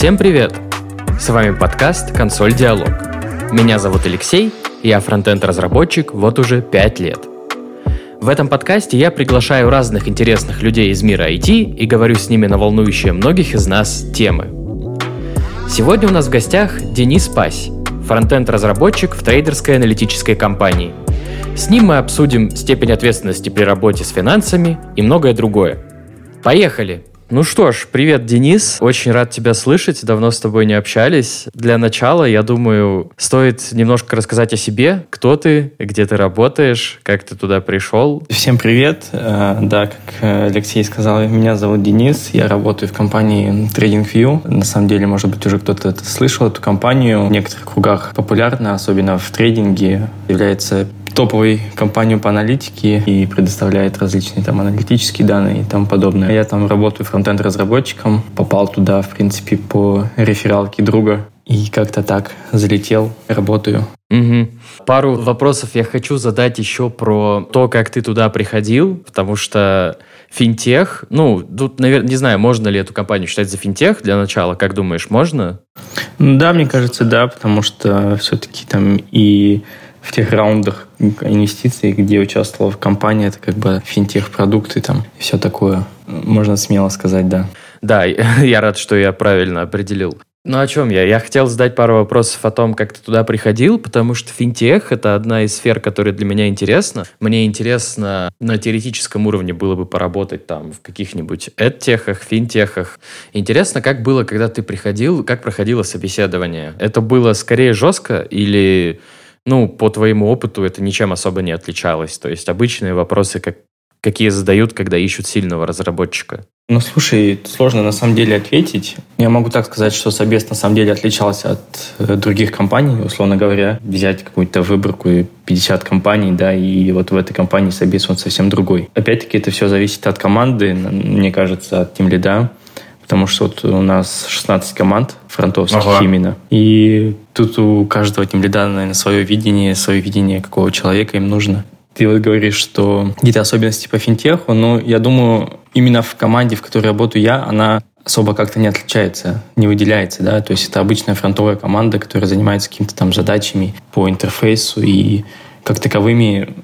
Всем привет! С вами подкаст «Консоль Диалог». Меня зовут Алексей, я фронтенд-разработчик вот уже 5 лет. В этом подкасте я приглашаю разных интересных людей из мира IT и говорю с ними на волнующие многих из нас темы. Сегодня у нас в гостях Денис Пась, фронтенд-разработчик в трейдерской аналитической компании. С ним мы обсудим степень ответственности при работе с финансами и многое другое. Поехали! Ну что ж, привет, Денис. Очень рад тебя слышать. Давно с тобой не общались. Для начала, я думаю, стоит немножко рассказать о себе. Кто ты, где ты работаешь, как ты туда пришел. Всем привет. Э, да, как Алексей сказал, меня зовут Денис. Я работаю в компании TradingView. На самом деле, может быть, уже кто-то слышал, эту компанию. В некоторых кругах популярна, особенно в трейдинге. Является топовой компанию по аналитике и предоставляет различные там аналитические данные и тому подобное. Я там работаю фронтенд-разработчиком, попал туда, в принципе, по рефералке друга и как-то так залетел, работаю. Угу. Пару вопросов я хочу задать еще про то, как ты туда приходил, потому что финтех, ну, тут, наверное, не знаю, можно ли эту компанию считать за финтех для начала, как думаешь, можно? Да, мне кажется, да, потому что все-таки там и в тех раундах инвестиций, где участвовала в компании, это как бы финтех-продукты там и все такое. Можно смело сказать, да. Да, я рад, что я правильно определил. Ну, о чем я? Я хотел задать пару вопросов о том, как ты туда приходил, потому что финтех — это одна из сфер, которая для меня интересна. Мне интересно на теоретическом уровне было бы поработать там в каких-нибудь эдтехах, финтехах. Интересно, как было, когда ты приходил, как проходило собеседование? Это было скорее жестко или ну, по твоему опыту это ничем особо не отличалось. То есть обычные вопросы, как, какие задают, когда ищут сильного разработчика. Ну, слушай, сложно на самом деле ответить. Я могу так сказать, что Собес на самом деле отличался от э, других компаний, условно говоря. Взять какую-то выборку и 50 компаний, да, и вот в этой компании Собес он совсем другой. Опять-таки это все зависит от команды, мне кажется, от тем лида потому что вот у нас 16 команд фронтовских ага. именно. И тут у каждого тем лида, наверное, свое видение, свое видение, какого человека им нужно. Ты вот говоришь, что какие-то особенности по финтеху, но я думаю, именно в команде, в которой работаю я, она особо как-то не отличается, не выделяется, да, то есть это обычная фронтовая команда, которая занимается какими-то там задачами по интерфейсу и как таковыми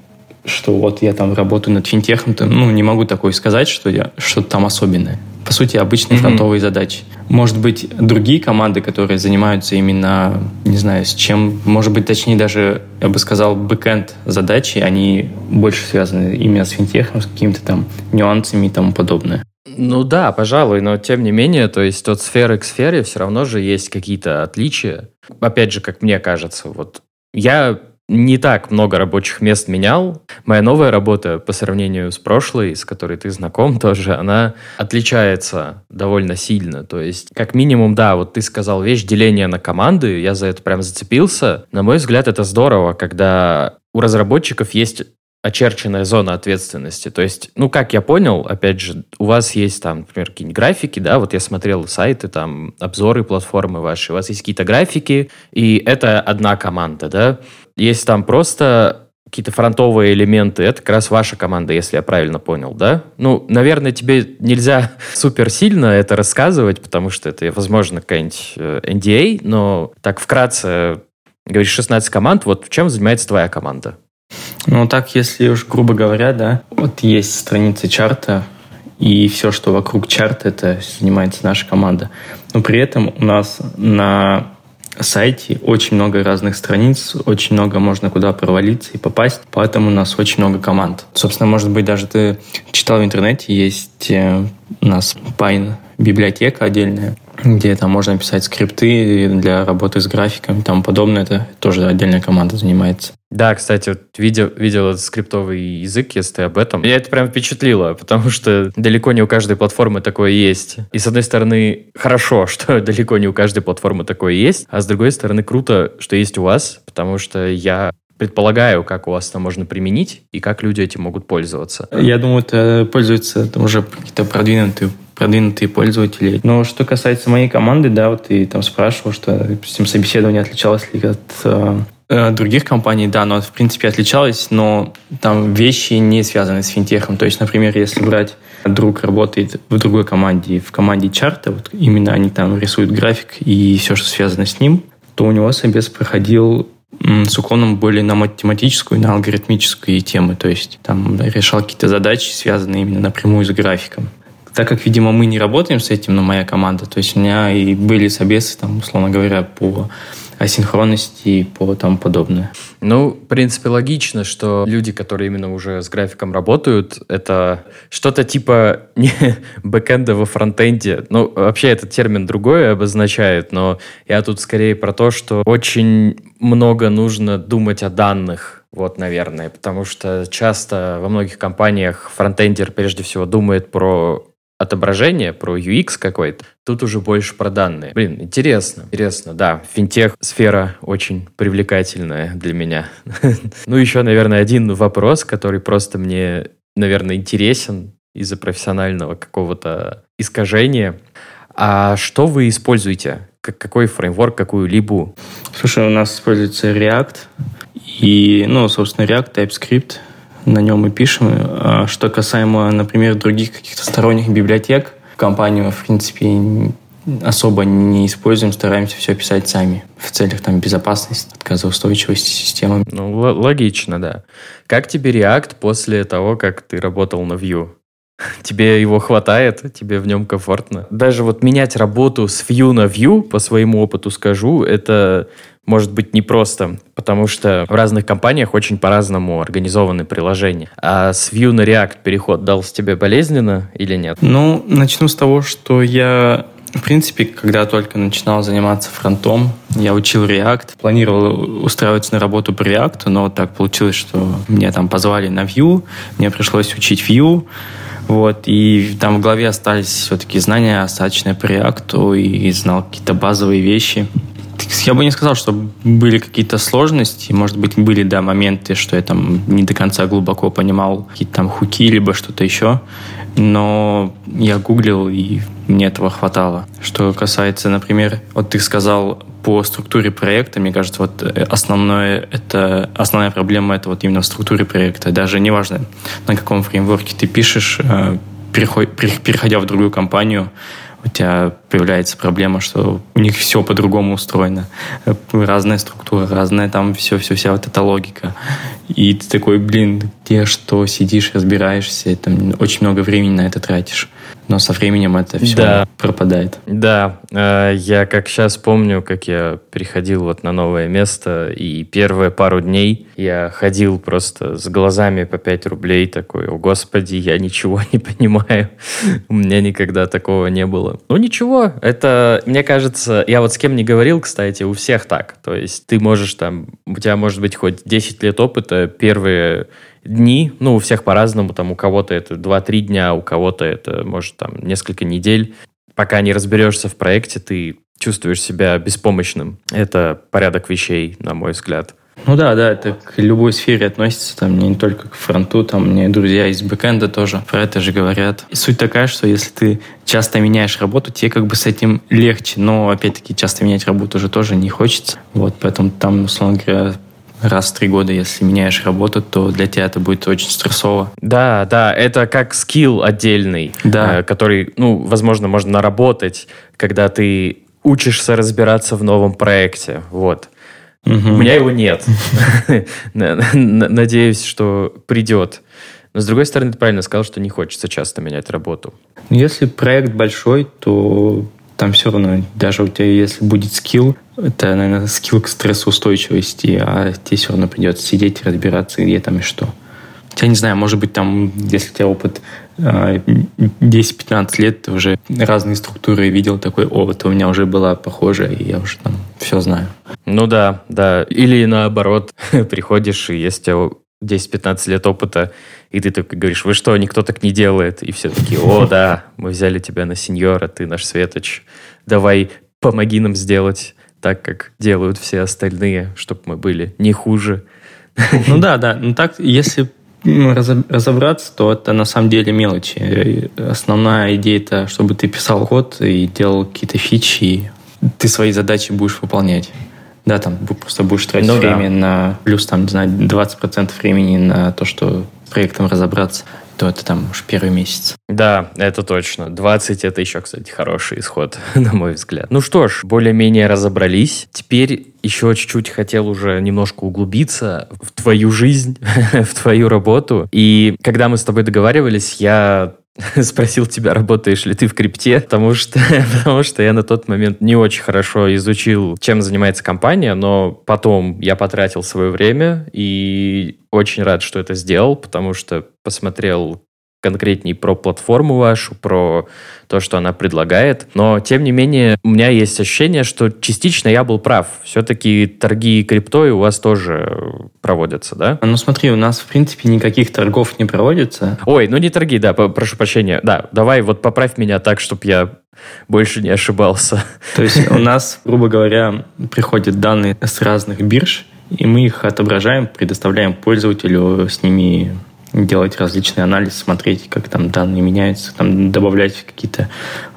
что вот я там работаю над финтехом, то, ну, не могу такое сказать, что я что-то там особенное. По сути, обычные mm-hmm. фронтовые задачи. Может быть, другие команды, которые занимаются именно, не знаю, с чем, может быть, точнее даже, я бы сказал, бэкэнд задачи, они больше связаны именно с финтехом, с какими-то там нюансами и тому подобное. Ну да, пожалуй, но тем не менее, то есть от сферы к сфере все равно же есть какие-то отличия. Опять же, как мне кажется, вот я не так много рабочих мест менял. Моя новая работа по сравнению с прошлой, с которой ты знаком тоже, она отличается довольно сильно. То есть, как минимум, да, вот ты сказал вещь деления на команды, я за это прям зацепился. На мой взгляд, это здорово, когда у разработчиков есть очерченная зона ответственности. То есть, ну, как я понял, опять же, у вас есть там, например, какие-нибудь графики, да, вот я смотрел сайты, там, обзоры платформы ваши, у вас есть какие-то графики, и это одна команда, да. Есть там просто какие-то фронтовые элементы, это как раз ваша команда, если я правильно понял, да? Ну, наверное, тебе нельзя супер сильно это рассказывать, потому что это, возможно, какая-нибудь NDA, э, а, но так вкратце, говоришь, 16 команд, вот чем занимается твоя команда? Ну, так, если уж грубо говоря, да, вот есть страница чарта, и все, что вокруг чарта, это занимается наша команда. Но при этом у нас на сайте. Очень много разных страниц, очень много можно куда провалиться и попасть, поэтому у нас очень много команд. Собственно, может быть, даже ты читал в интернете, есть э, у нас Pine библиотека отдельная, где там можно писать скрипты для работы с графиками и тому подобное. Это тоже отдельная команда занимается. Да, кстати, вот видел, видел этот скриптовый язык, если ты об этом. Меня это прям впечатлило, потому что далеко не у каждой платформы такое есть. И с одной стороны, хорошо, что далеко не у каждой платформы такое есть, а с другой стороны, круто, что есть у вас, потому что я предполагаю, как у вас это можно применить и как люди этим могут пользоваться. Я думаю, это пользуются уже какие-то продвинутые продвинутые пользователи. Но что касается моей команды, да, вот ты там спрашивал, что, допустим, собеседование отличалось ли от э, э, других компаний, да, но в принципе отличалось, но там вещи не связаны с финтехом. То есть, например, если брать друг работает в другой команде, в команде чарта, вот именно они там рисуют график и все, что связано с ним, то у него собес проходил с уклоном более на математическую, на алгоритмические темы, то есть там решал какие-то задачи, связанные именно напрямую с графиком. Так как, видимо, мы не работаем с этим, но моя команда, то есть у меня и были собесы, там, условно говоря, по асинхронности и по тому подобное. Ну, в принципе, логично, что люди, которые именно уже с графиком работают, это что-то типа не бэкэнда во фронтенде. Ну, вообще этот термин другой обозначает, но я тут скорее про то, что очень много нужно думать о данных, вот, наверное, потому что часто во многих компаниях фронтендер прежде всего думает про отображение, про UX какой-то, тут уже больше про данные. Блин, интересно, интересно, да. Финтех сфера очень привлекательная для меня. ну, еще, наверное, один вопрос, который просто мне, наверное, интересен из-за профессионального какого-то искажения. А что вы используете? Какой фреймворк, какую либо? Слушай, у нас используется React и, ну, собственно, React, TypeScript — на нем и пишем. А что касаемо, например, других каких-то сторонних библиотек, компанию, в принципе, особо не используем, стараемся все писать сами в целях там, безопасности, отказоустойчивости системы. Ну, логично, да. Как тебе React после того, как ты работал на Vue? Тебе его хватает, тебе в нем комфортно. Даже вот менять работу с Vue на Vue, по своему опыту скажу, это может быть непросто, потому что в разных компаниях очень по-разному организованы приложения. А с Vue на React переход дался тебе болезненно или нет? Ну, начну с того, что я в принципе, когда только начинал заниматься фронтом, я учил React, планировал устраиваться на работу по React, но так получилось, что меня там позвали на Vue, мне пришлось учить Vue, вот, и там в голове остались все-таки знания достаточно по React, и знал какие-то базовые вещи. Я бы не сказал, что были какие-то сложности. Может быть, были, да, моменты, что я там не до конца глубоко понимал какие-то там хуки, либо что-то еще. Но я гуглил, и мне этого хватало. Что касается, например, вот ты сказал по структуре проекта, мне кажется, вот э, основное, это, основная проблема это вот именно в структуре проекта. Даже неважно, на каком фреймворке ты пишешь, э, переходя в другую компанию, у тебя появляется проблема, что у них все по-другому устроено. Разная структура, разная там все, все, вся вот эта логика. И ты такой, блин, где что, сидишь, разбираешься, там очень много времени на это тратишь но со временем это все да. пропадает. Да, э, я как сейчас помню, как я переходил вот на новое место, и первые пару дней я ходил просто с глазами по 5 рублей, такой, о господи, я ничего не понимаю. У меня никогда такого не было. Ну ничего, это, мне кажется, я вот с кем не говорил, кстати, у всех так. То есть ты можешь там, у тебя может быть хоть 10 лет опыта, первые дни, ну, у всех по-разному, там, у кого-то это 2-3 дня, у кого-то это, может, там, несколько недель. Пока не разберешься в проекте, ты чувствуешь себя беспомощным. Это порядок вещей, на мой взгляд. Ну да, да, это к любой сфере относится, там не только к фронту, там мне друзья из бэкэнда тоже про это же говорят. И суть такая, что если ты часто меняешь работу, тебе как бы с этим легче, но опять-таки часто менять работу уже тоже не хочется. Вот, поэтому там, условно говоря, раз в три года, если меняешь работу, то для тебя это будет очень стрессово. Да, да, это как скилл отдельный, да. э, который, ну, возможно, можно наработать, когда ты учишься разбираться в новом проекте. Вот. Угу. У меня его нет. Надеюсь, что придет. Но, с другой стороны, ты правильно сказал, что не хочется часто менять работу. Если проект большой, то там все равно, даже у тебя, если будет скилл, это, наверное, скилл к стрессоустойчивости, а тебе все равно придется сидеть и разбираться, где там и что. Я не знаю, может быть, там, если у тебя опыт 10-15 а, лет, ты уже разные структуры видел, такой, о, это у меня уже была похожая, и я уже там все знаю. Ну да, да. Или наоборот, приходишь, и если у тебя 10-15 лет опыта, и ты только говоришь, вы что, никто так не делает? И все таки о, да, мы взяли тебя на сеньора, ты наш светоч, давай помоги нам сделать так, как делают все остальные, чтобы мы были не хуже. Ну да, да. Ну так, если разобраться, то это на самом деле мелочи. Основная идея это, чтобы ты писал код и делал какие-то фичи, и ты свои задачи будешь выполнять. Да, там просто будешь тратить ну, время да. на плюс, там, не знаю, 20% времени на то, что с проектом разобраться то это там уж первый месяц. Да, это точно. 20 это еще, кстати, хороший исход, на мой взгляд. Ну что ж, более-менее разобрались. Теперь еще чуть-чуть хотел уже немножко углубиться в твою жизнь, в твою работу. И когда мы с тобой договаривались, я спросил тебя, работаешь ли ты в крипте, потому что, потому что я на тот момент не очень хорошо изучил, чем занимается компания, но потом я потратил свое время и очень рад, что это сделал, потому что посмотрел конкретней про платформу вашу, про то, что она предлагает. Но, тем не менее, у меня есть ощущение, что частично я был прав. Все-таки торги криптой у вас тоже проводятся, да? Ну, смотри, у нас, в принципе, никаких торгов не проводится. Ой, ну не торги, да, прошу прощения. Да, давай вот поправь меня так, чтобы я больше не ошибался. То есть у нас, грубо говоря, приходят данные с разных бирж, и мы их отображаем, предоставляем пользователю с ними делать различный анализ, смотреть, как там данные меняются, там добавлять какие-то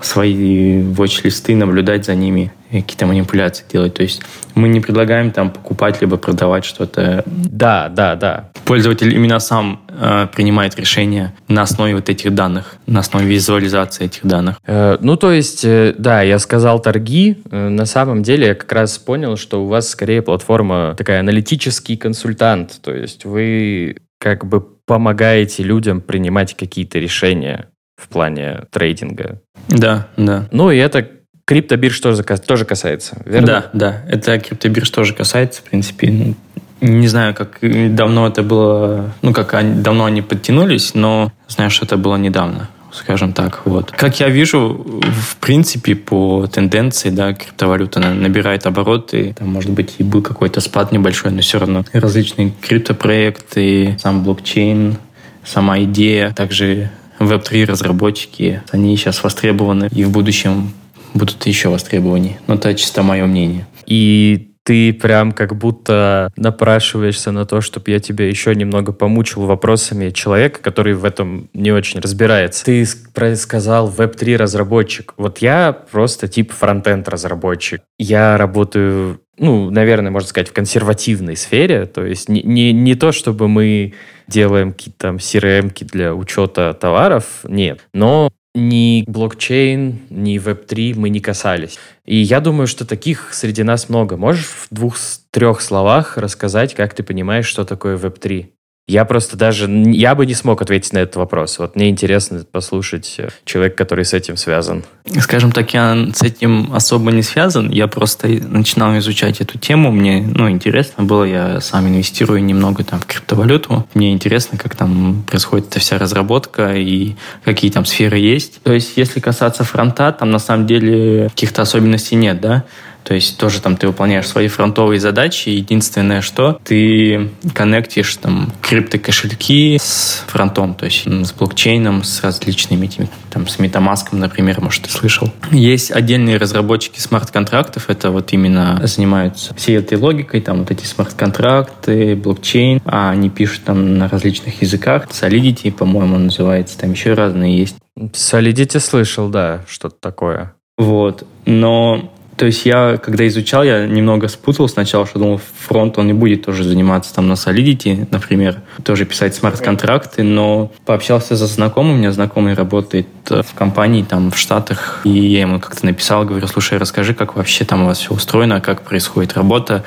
свои watch-листы, наблюдать за ними, какие-то манипуляции делать. То есть мы не предлагаем там покупать либо продавать что-то. Да, да, да. Пользователь именно сам э, принимает решение на основе вот этих данных, на основе визуализации этих данных. Э, ну, то есть, э, да, я сказал торги. Э, на самом деле я как раз понял, что у вас скорее платформа такая аналитический консультант. То есть вы как бы помогаете людям принимать какие-то решения в плане трейдинга. Да, да. Ну и это криптобирж тоже, тоже касается, верно? Да, да. Это криптобирж тоже касается, в принципе. Не знаю, как давно это было, ну, как они, давно они подтянулись, но знаю, что это было недавно скажем так. Вот. Как я вижу, в принципе, по тенденции, да, криптовалюта набирает обороты. Там, может быть, и был какой-то спад небольшой, но все равно различные криптопроекты, сам блокчейн, сама идея, также Web3 разработчики, они сейчас востребованы и в будущем будут еще востребованнее. Но это чисто мое мнение. И ты прям как будто напрашиваешься на то, чтобы я тебя еще немного помучил вопросами человека, который в этом не очень разбирается. Ты сказал Web3 разработчик. Вот я просто тип фронтенд разработчик. Я работаю ну, наверное, можно сказать, в консервативной сфере. То есть не, не, не то, чтобы мы делаем какие-то там CRM для учета товаров, нет. Но ни блокчейн, ни Web3 мы не касались. И я думаю, что таких среди нас много. Можешь в двух-трех словах рассказать, как ты понимаешь, что такое Web3? Я просто даже, я бы не смог ответить на этот вопрос. Вот мне интересно послушать э, человека, который с этим связан. Скажем так, я с этим особо не связан. Я просто начинал изучать эту тему. Мне, ну, интересно было. Я сам инвестирую немного там в криптовалюту. Мне интересно, как там происходит эта вся разработка и какие там сферы есть. То есть, если касаться фронта, там на самом деле каких-то особенностей нет, да. То есть тоже там ты выполняешь свои фронтовые задачи. Единственное, что ты коннектишь там криптокошельки с фронтом, то есть с блокчейном, с различными этими, там с MetaMask, например, может, ты слышал. Есть отдельные разработчики смарт-контрактов, это вот именно занимаются всей этой логикой, там вот эти смарт-контракты, блокчейн, а они пишут там на различных языках. Solidity, по-моему, называется, там еще разные есть. Solidity слышал, да, что-то такое. Вот. Но то есть я, когда изучал, я немного спутал сначала, что думал, фронт он не будет тоже заниматься там на Solidity, например, тоже писать смарт-контракты, но пообщался со знакомым, у меня знакомый работает э, в компании там в Штатах, и я ему как-то написал, говорю, слушай, расскажи, как вообще там у вас все устроено, как происходит работа,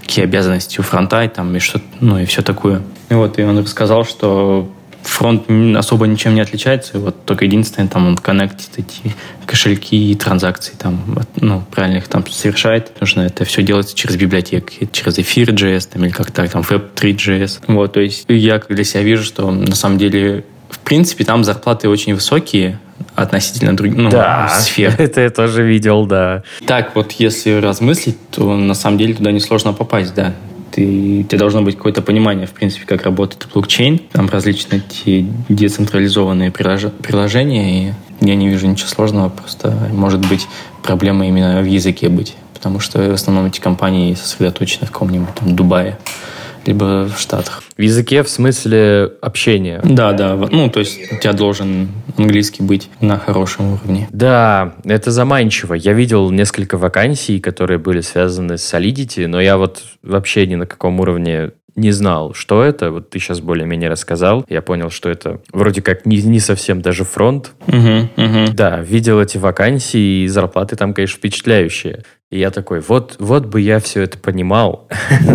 какие обязанности у фронта и там и что, ну и все такое. И вот, и он рассказал, что фронт особо ничем не отличается. Вот только единственное, там он коннектит эти кошельки и транзакции, там, ну, правильно их там совершает. Нужно это все делать через библиотеки, через Ethereum.js, там, или как так, там, Web3.js. Вот, то есть я для себя вижу, что на самом деле в принципе, там зарплаты очень высокие относительно других ну, да, сфер. Это я тоже видел, да. Так вот, если размыслить, то на самом деле туда несложно попасть, да ты, тебе должно быть какое-то понимание, в принципе, как работает блокчейн. Там различные эти децентрализованные приложения, и я не вижу ничего сложного, просто может быть проблема именно в языке быть. Потому что в основном эти компании сосредоточены в каком-нибудь там Дубае, либо в Штатах. В языке в смысле общения? Да, да. Ну, то есть у тебя должен английский быть на хорошем уровне. Да, это заманчиво. Я видел несколько вакансий, которые были связаны с Solidity, но я вот вообще ни на каком уровне не знал, что это. Вот ты сейчас более-менее рассказал. Я понял, что это вроде как не, не совсем даже фронт. Угу, угу. Да, видел эти вакансии, и зарплаты там, конечно, впечатляющие. И я такой, вот, вот бы я все это понимал.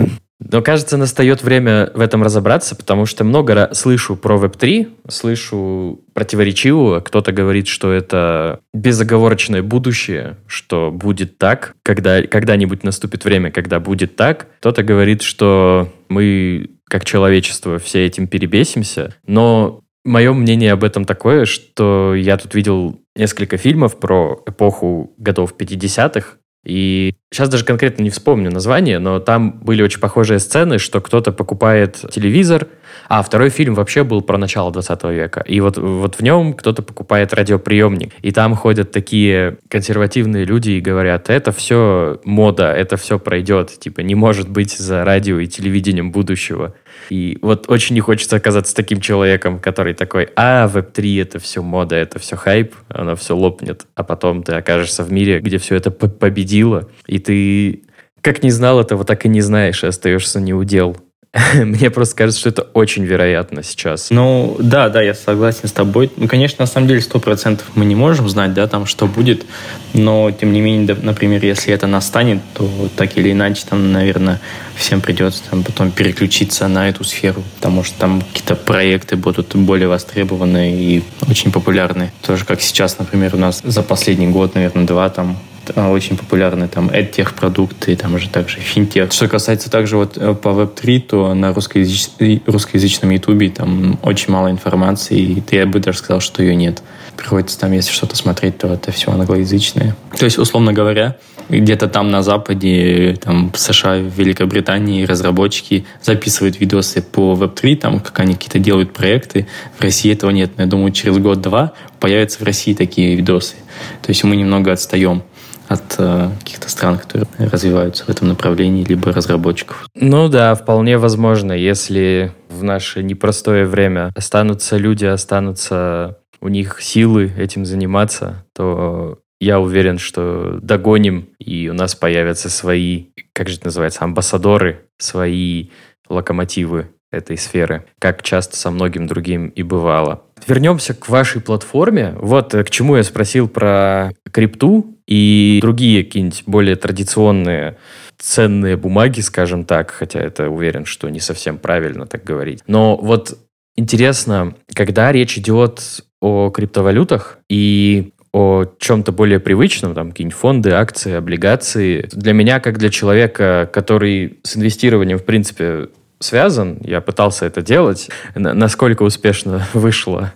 Но, кажется, настает время в этом разобраться, потому что много слышу про Web3, слышу противоречивого. Кто-то говорит, что это безоговорочное будущее, что будет так, когда когда-нибудь наступит время, когда будет так. Кто-то говорит, что мы, как человечество, все этим перебесимся. Но мое мнение об этом такое, что я тут видел несколько фильмов про эпоху годов 50-х, и сейчас даже конкретно не вспомню название, но там были очень похожие сцены, что кто-то покупает телевизор, а второй фильм вообще был про начало 20 века. И вот, вот в нем кто-то покупает радиоприемник. И там ходят такие консервативные люди и говорят, это все мода, это все пройдет. Типа не может быть за радио и телевидением будущего. И вот очень не хочется оказаться таким человеком, который такой, а, веб-3 это все мода, это все хайп, оно все лопнет. А потом ты окажешься в мире, где все это победило, и ты как не знал этого, так и не знаешь, и остаешься неудел. Мне просто кажется, что это очень вероятно сейчас. Ну, да, да, я согласен с тобой. Ну, конечно, на самом деле, сто процентов мы не можем знать, да, там, что будет, но, тем не менее, например, если это настанет, то так или иначе, там, наверное, всем придется там потом переключиться на эту сферу, потому что там какие-то проекты будут более востребованы и очень популярны. Тоже как сейчас, например, у нас за последний год, наверное, два там очень популярны там EdTech продукты, там же также финтех. Что касается также вот э, по Web3, то на русскоязыч... русскоязычном ютубе там очень мало информации, и я бы даже сказал, что ее нет. Приходится там, если что-то смотреть, то это все англоязычное. То есть, условно говоря, где-то там на Западе, там в США, в Великобритании разработчики записывают видосы по Web3, там как они какие-то делают проекты. В России этого нет. Но я думаю, через год-два появятся в России такие видосы. То есть мы немного отстаем от э, каких-то стран, которые развиваются в этом направлении, либо разработчиков. Ну да, вполне возможно, если в наше непростое время останутся люди, останутся у них силы этим заниматься, то я уверен, что догоним, и у нас появятся свои, как же это называется, амбассадоры, свои локомотивы этой сферы, как часто со многим другим и бывало. Вернемся к вашей платформе. Вот э, к чему я спросил про крипту и другие какие-нибудь более традиционные ценные бумаги, скажем так, хотя это уверен, что не совсем правильно так говорить. Но вот интересно, когда речь идет о криптовалютах и о чем-то более привычном, там какие-нибудь фонды, акции, облигации. Для меня, как для человека, который с инвестированием, в принципе, связан, я пытался это делать. Насколько успешно вышло,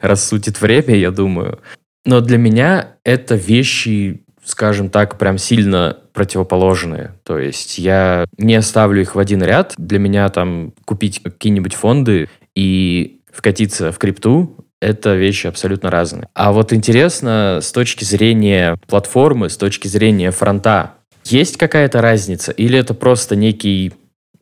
рассудит время, я думаю. Но для меня это вещи, скажем так, прям сильно противоположные. То есть я не ставлю их в один ряд. Для меня там купить какие-нибудь фонды и вкатиться в крипту это вещи абсолютно разные. А вот интересно с точки зрения платформы, с точки зрения фронта, есть какая-то разница или это просто некий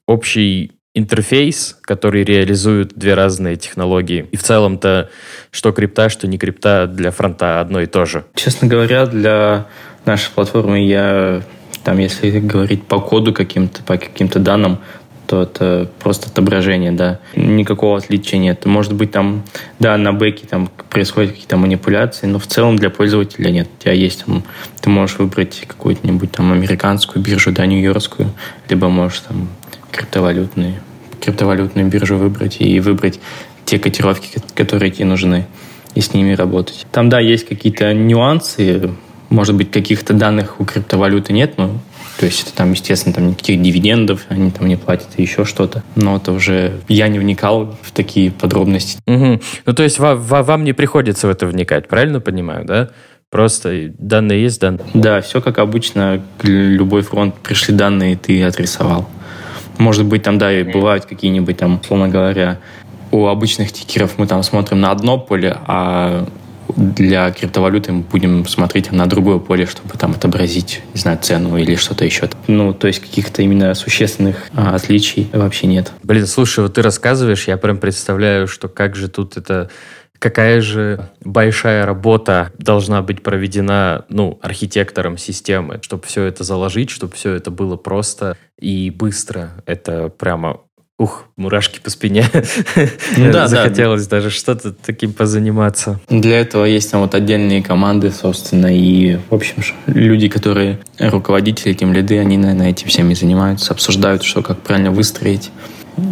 общий интерфейс, который реализует две разные технологии. И в целом-то, что крипта, что не крипта, для фронта одно и то же. Честно говоря, для нашей платформы я, там, если говорить по коду каким-то, по каким-то данным, то это просто отображение, да. Никакого отличия нет. Может быть, там, да, на бэке там происходят какие-то манипуляции, но в целом для пользователя нет. У тебя есть там, ты можешь выбрать какую-нибудь там американскую биржу, да, нью-йоркскую, либо можешь там криптовалютные, криптовалютную биржу выбрать и выбрать те котировки, которые тебе нужны, и с ними работать. Там, да, есть какие-то нюансы, может быть, каких-то данных у криптовалюты нет, но то есть это там, естественно, там никаких дивидендов, они там не платят и еще что-то. Но это уже я не вникал в такие подробности. Угу. Ну, то есть вам, вам не приходится в это вникать, правильно понимаю, да? Просто данные есть данные. Да, все как обычно. Любой фронт пришли данные, ты отрисовал. Может быть, там, да, и бывают какие-нибудь там, условно говоря, у обычных тикеров мы там смотрим на одно поле, а для криптовалюты мы будем смотреть на другое поле, чтобы там отобразить, не знаю, цену или что-то еще. Ну, то есть каких-то именно существенных а, отличий вообще нет. Блин, слушай, вот ты рассказываешь, я прям представляю, что как же тут это какая же большая работа должна быть проведена, ну, архитектором системы, чтобы все это заложить, чтобы все это было просто и быстро. Это прямо Ух, мурашки по спине. Ну, да, Захотелось да. даже что-то таким позаниматься. Для этого есть там вот отдельные команды, собственно, и, в общем, люди, которые руководители, тем лиды, они, наверное, этим всеми занимаются, обсуждают, что как правильно выстроить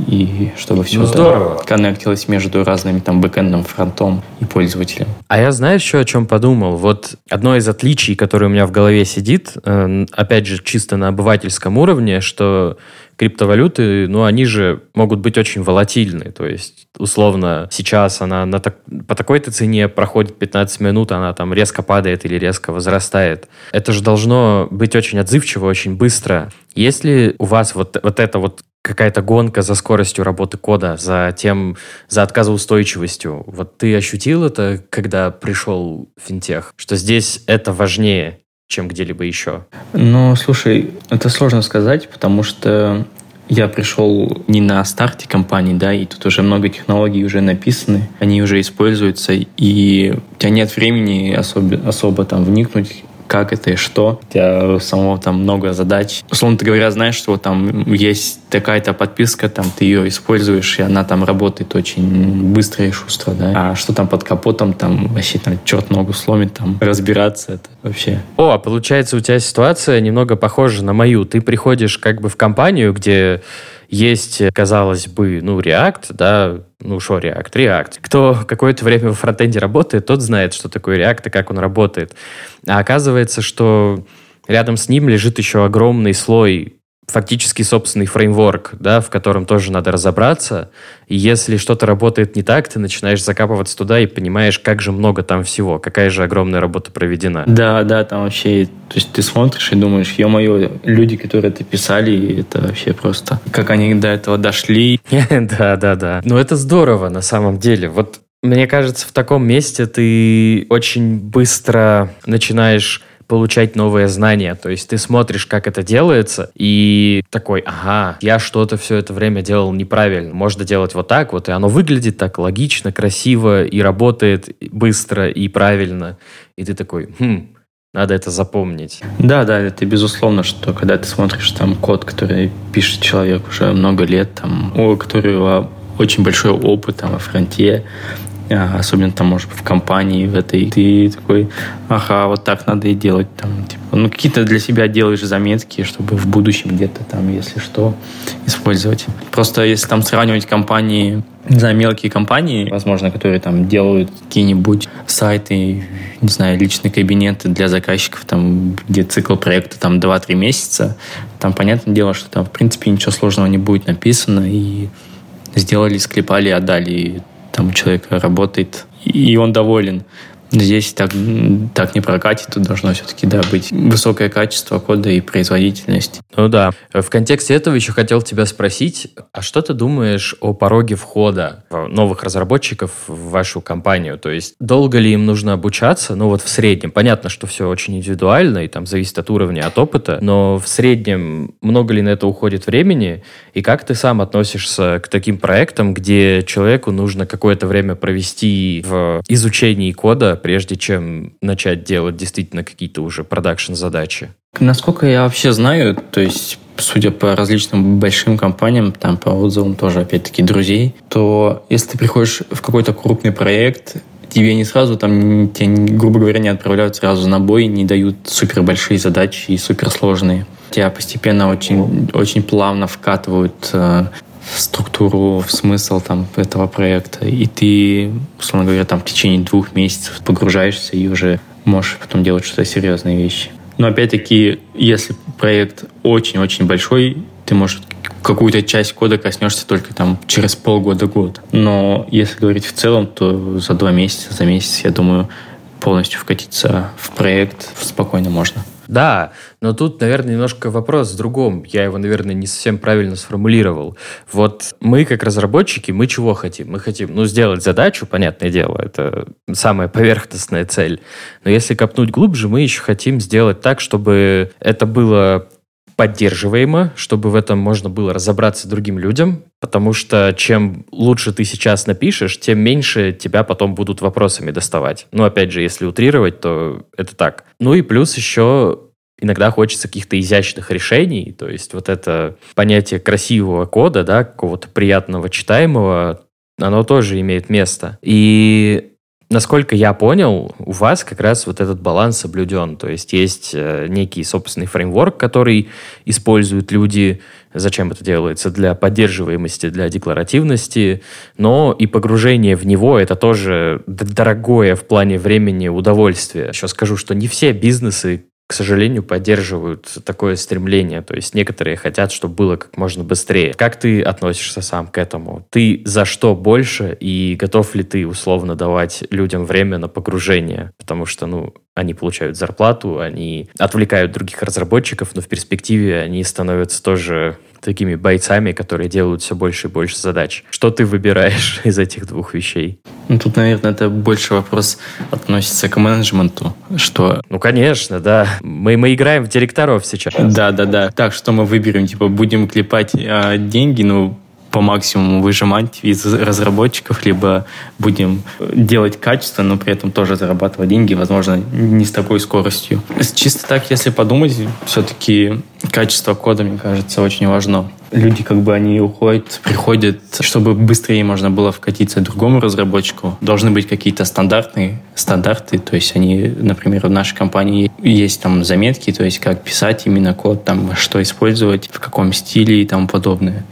и чтобы все ну, это коннектилось между разными там бэкэндом, фронтом и пользователем. А я знаю еще о чем подумал. Вот одно из отличий, которое у меня в голове сидит, э, опять же, чисто на обывательском уровне, что криптовалюты, ну, они же могут быть очень волатильны. То есть, условно, сейчас она на так, по такой-то цене проходит 15 минут, она там резко падает или резко возрастает. Это же должно быть очень отзывчиво, очень быстро. Если у вас вот, вот это вот какая-то гонка за скоростью работы кода, за тем, за отказоустойчивостью. Вот ты ощутил это, когда пришел финтех, что здесь это важнее, чем где-либо еще? Ну, слушай, это сложно сказать, потому что я пришел не на старте компании, да, и тут уже много технологий уже написаны, они уже используются, и у тебя нет времени особо, особо там вникнуть как это и что. У тебя самого там много задач. Условно говоря, знаешь, что там есть такая-то подписка, там ты ее используешь, и она там работает очень быстро и шустро, да. А что там под капотом, там вообще там черт ногу сломит, там разбираться, это вообще. О, а получается у тебя ситуация немного похожа на мою. Ты приходишь как бы в компанию, где есть, казалось бы, ну, React, да, ну, что React? React. Кто какое-то время во фронтенде работает, тот знает, что такое React и как он работает. А оказывается, что рядом с ним лежит еще огромный слой фактически собственный фреймворк, да, в котором тоже надо разобраться. И если что-то работает не так, ты начинаешь закапываться туда и понимаешь, как же много там всего, какая же огромная работа проведена. Да, да, там вообще, то есть ты смотришь и думаешь, ё-моё, люди, которые это писали, это вообще просто, как они до этого дошли. Да, да, да. Ну, это здорово на самом деле. Вот мне кажется, в таком месте ты очень быстро начинаешь получать новые знания. То есть ты смотришь, как это делается, и такой, ага, я что-то все это время делал неправильно. Можно делать вот так вот, и оно выглядит так логично, красиво, и работает быстро и правильно. И ты такой, хм, надо это запомнить. Да, да, это безусловно, что когда ты смотришь там код, который пишет человек уже много лет, там, у которого очень большой опыт там, во фронте, а, особенно там, может, в компании в этой, ты такой, ага, вот так надо и делать. Там, типа, ну, какие-то для себя делаешь заметки, чтобы в будущем где-то там, если что, использовать. Просто если там сравнивать компании, не знаю, мелкие компании, возможно, которые там делают какие-нибудь сайты, не знаю, личные кабинеты для заказчиков, там, где цикл проекта там 2-3 месяца, там, понятное дело, что там, в принципе, ничего сложного не будет написано, и сделали, склепали, отдали там у человека работает, и он доволен. Здесь так, так не прокатит, тут должно все-таки да, быть высокое качество кода и производительность. Ну да. В контексте этого еще хотел тебя спросить, а что ты думаешь о пороге входа новых разработчиков в вашу компанию? То есть долго ли им нужно обучаться? Ну вот в среднем. Понятно, что все очень индивидуально и там зависит от уровня, от опыта, но в среднем много ли на это уходит времени? И как ты сам относишься к таким проектам, где человеку нужно какое-то время провести в изучении кода, прежде чем начать делать действительно какие-то уже продакшн-задачи? Насколько я вообще знаю, то есть судя по различным большим компаниям, там по отзывам тоже, опять-таки, друзей, то если ты приходишь в какой-то крупный проект, тебе не сразу там, тебе, грубо говоря, не отправляют сразу на бой, не дают супер большие задачи и суперсложные. Тебя постепенно очень, очень плавно вкатывают э, в структуру, в смысл там этого проекта. И ты, условно говоря, там в течение двух месяцев погружаешься и уже можешь потом делать что-то серьезные вещи. Но опять-таки, если проект очень-очень большой, ты можешь какую-то часть кода коснешься только там через полгода-год. Но если говорить в целом, то за два месяца, за месяц, я думаю, полностью вкатиться в проект спокойно можно. Да, но тут, наверное, немножко вопрос в другом. Я его, наверное, не совсем правильно сформулировал. Вот мы, как разработчики, мы чего хотим? Мы хотим, ну, сделать задачу, понятное дело, это самая поверхностная цель. Но если копнуть глубже, мы еще хотим сделать так, чтобы это было поддерживаемо, чтобы в этом можно было разобраться другим людям, потому что чем лучше ты сейчас напишешь, тем меньше тебя потом будут вопросами доставать. Ну, опять же, если утрировать, то это так. Ну и плюс еще иногда хочется каких-то изящных решений, то есть вот это понятие красивого кода, да, какого-то приятного читаемого, оно тоже имеет место. И насколько я понял, у вас как раз вот этот баланс соблюден. То есть есть э, некий собственный фреймворк, который используют люди. Зачем это делается? Для поддерживаемости, для декларативности. Но и погружение в него — это тоже дорогое в плане времени удовольствие. Еще скажу, что не все бизнесы к сожалению, поддерживают такое стремление. То есть некоторые хотят, чтобы было как можно быстрее. Как ты относишься сам к этому? Ты за что больше и готов ли ты условно давать людям время на погружение? Потому что, ну, они получают зарплату, они отвлекают других разработчиков, но в перспективе они становятся тоже такими бойцами, которые делают все больше и больше задач. Что ты выбираешь из этих двух вещей? Ну, тут, наверное, это больше вопрос относится к менеджменту, что... Ну, конечно, да. Мы, мы играем в директоров сейчас. Да, да, да. Так, что мы выберем? Типа, будем клепать а, деньги, ну, по максимуму выжимать из разработчиков, либо будем делать качество, но при этом тоже зарабатывать деньги, возможно, не с такой скоростью. Чисто так, если подумать, все-таки качество кода, мне кажется, очень важно. Люди как бы они уходят, приходят, чтобы быстрее можно было вкатиться другому разработчику. Должны быть какие-то стандартные стандарты, то есть они, например, в нашей компании есть там заметки, то есть как писать именно код, там что использовать, в каком стиле и тому подобное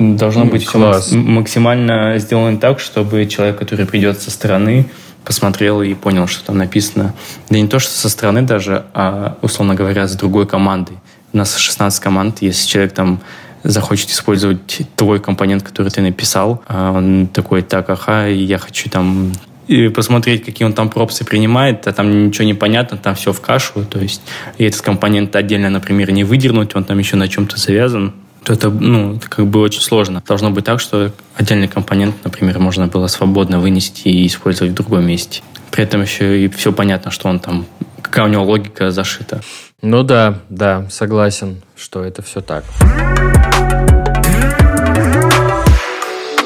должно быть Класс. все максимально сделано так, чтобы человек, который придет со стороны, посмотрел и понял, что там написано. Да не то, что со стороны даже, а, условно говоря, с другой командой. У нас 16 команд, если человек там захочет использовать твой компонент, который ты написал, а он такой, так, ага, я хочу там и посмотреть, какие он там пропсы принимает, а там ничего не понятно, там все в кашу, то есть и этот компонент отдельно, например, не выдернуть, он там еще на чем-то завязан, это, ну, это как бы очень сложно. Должно быть так, что отдельный компонент, например, можно было свободно вынести и использовать в другом месте. При этом еще и все понятно, что он там, какая у него логика зашита. Ну да, да, согласен, что это все так.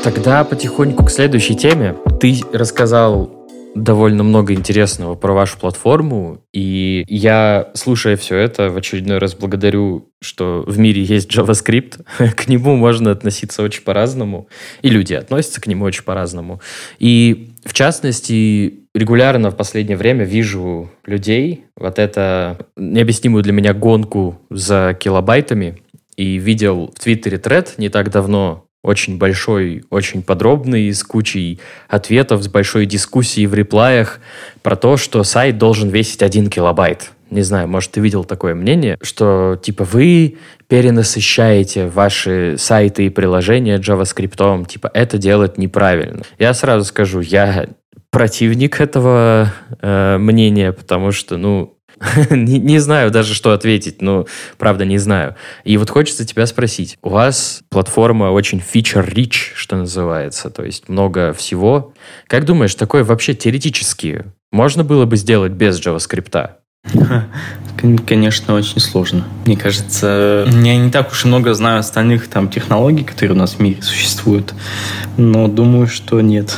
Тогда потихоньку к следующей теме. Ты рассказал довольно много интересного про вашу платформу, и я, слушая все это, в очередной раз благодарю, что в мире есть JavaScript, к нему можно относиться очень по-разному, и люди относятся к нему очень по-разному. И, в частности, регулярно в последнее время вижу людей, вот это необъяснимую для меня гонку за килобайтами, и видел в Твиттере тред не так давно очень большой, очень подробный, с кучей ответов, с большой дискуссией в реплаях про то, что сайт должен весить 1 килобайт. Не знаю, может, ты видел такое мнение, что типа вы перенасыщаете ваши сайты и приложения JavaScript, типа это делать неправильно. Я сразу скажу, я противник этого э, мнения, потому что, ну, не, не знаю даже, что ответить, но правда не знаю. И вот хочется тебя спросить. У вас платформа очень feature-rich, что называется, то есть много всего. Как думаешь, такое вообще теоретически можно было бы сделать без JavaScript? Конечно, очень сложно. Мне кажется, я не так уж и много знаю остальных там технологий, которые у нас в мире существуют, но думаю, что нет.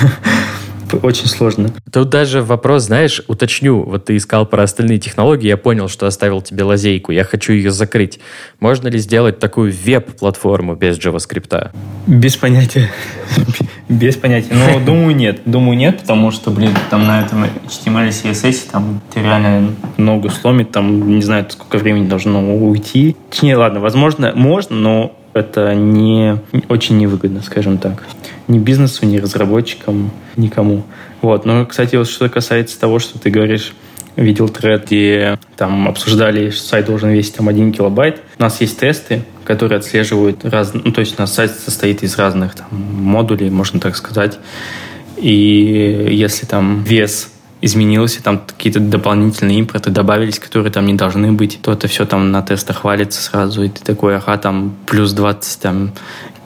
очень сложно. Тут даже вопрос, знаешь, уточню. Вот ты искал про остальные технологии, я понял, что оставил тебе лазейку. Я хочу ее закрыть. Можно ли сделать такую веб-платформу без JavaScript? Без понятия. Без понятия. Но думаю, нет. Думаю, нет, потому что, блин, там на этом HTML, CSS, там ты реально ногу сломит, там не знаю, сколько времени должно уйти. Точнее, ладно, возможно, можно, но это не очень невыгодно, скажем так. Ни бизнесу, ни разработчикам, никому. Вот. Но, кстати, вот что касается того, что ты говоришь, видел тред, где там обсуждали, что сайт должен весить там 1 килобайт. У нас есть тесты, которые отслеживают разные... Ну, то есть у нас сайт состоит из разных там, модулей, можно так сказать. И если там вес изменился, там какие-то дополнительные импорты добавились, которые там не должны быть, то это все там на тестах валится сразу, и ты такой, ага, там плюс 20 там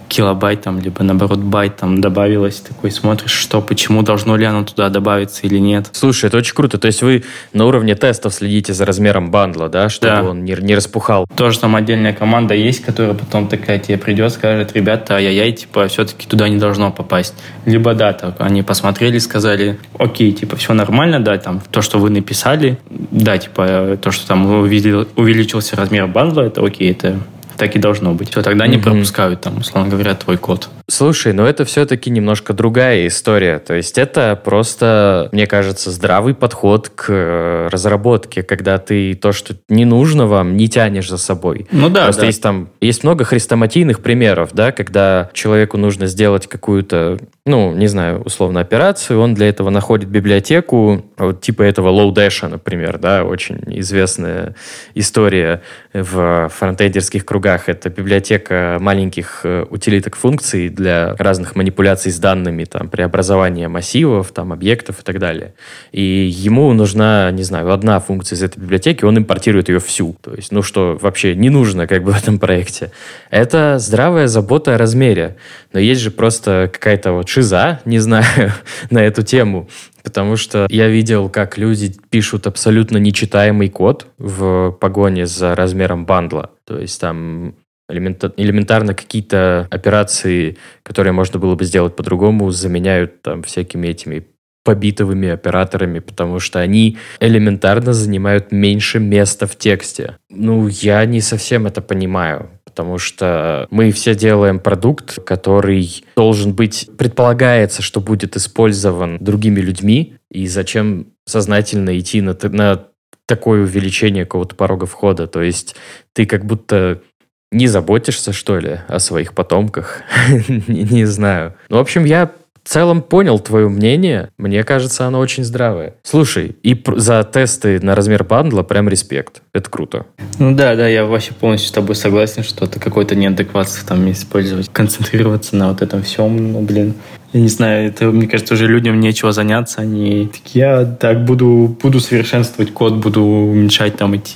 килобайт там, либо наоборот байт там добавилось, такой смотришь, что, почему, должно ли оно туда добавиться или нет. Слушай, это очень круто. То есть вы на уровне тестов следите за размером бандла, да, чтобы да. он не, не распухал? Тоже там отдельная команда есть, которая потом такая тебе придет, скажет, ребята, ай-яй-яй, типа, все-таки туда не должно попасть. Либо да, так, они посмотрели, сказали, окей, типа, все нормально, да, там, то, что вы написали, да, типа, то, что там увеличился размер бандла, это окей, это так и должно быть. Все, тогда не пропускают там, условно говоря, твой код. Слушай, но это все-таки немножко другая история. То есть это просто, мне кажется, здравый подход к э, разработке, когда ты то, что не нужно вам, не тянешь за собой. Ну да. Просто да. есть там есть много хрестоматийных примеров, да, когда человеку нужно сделать какую-то, ну, не знаю, условно операцию, он для этого находит библиотеку, вот типа этого Lodash, например, да, очень известная история в фронтендерских кругах. Это библиотека маленьких э, утилиток функций для разных манипуляций с данными, там, преобразования массивов, там, объектов и так далее. И ему нужна, не знаю, одна функция из этой библиотеки, он импортирует ее всю. То есть, ну, что вообще не нужно как бы в этом проекте. Это здравая забота о размере. Но есть же просто какая-то вот шиза, не знаю, на эту тему. Потому что я видел, как люди пишут абсолютно нечитаемый код в погоне за размером бандла. То есть там элементарно какие-то операции, которые можно было бы сделать по-другому, заменяют там всякими этими побитовыми операторами, потому что они элементарно занимают меньше места в тексте. Ну, я не совсем это понимаю, потому что мы все делаем продукт, который должен быть, предполагается, что будет использован другими людьми, и зачем сознательно идти на, на такое увеличение какого-то порога входа. То есть ты как будто не заботишься, что ли, о своих потомках? не, не знаю. Ну, в общем, я в целом понял твое мнение. Мне кажется, оно очень здравое. Слушай, и за тесты на размер бандла прям респект. Это круто. Ну да, да, я вообще полностью с тобой согласен, что это какой-то неадекватство там использовать, концентрироваться на вот этом всем, ну, блин. Я не знаю, это, мне кажется, уже людям нечего заняться. Они такие, я так буду, буду совершенствовать код, буду уменьшать там эти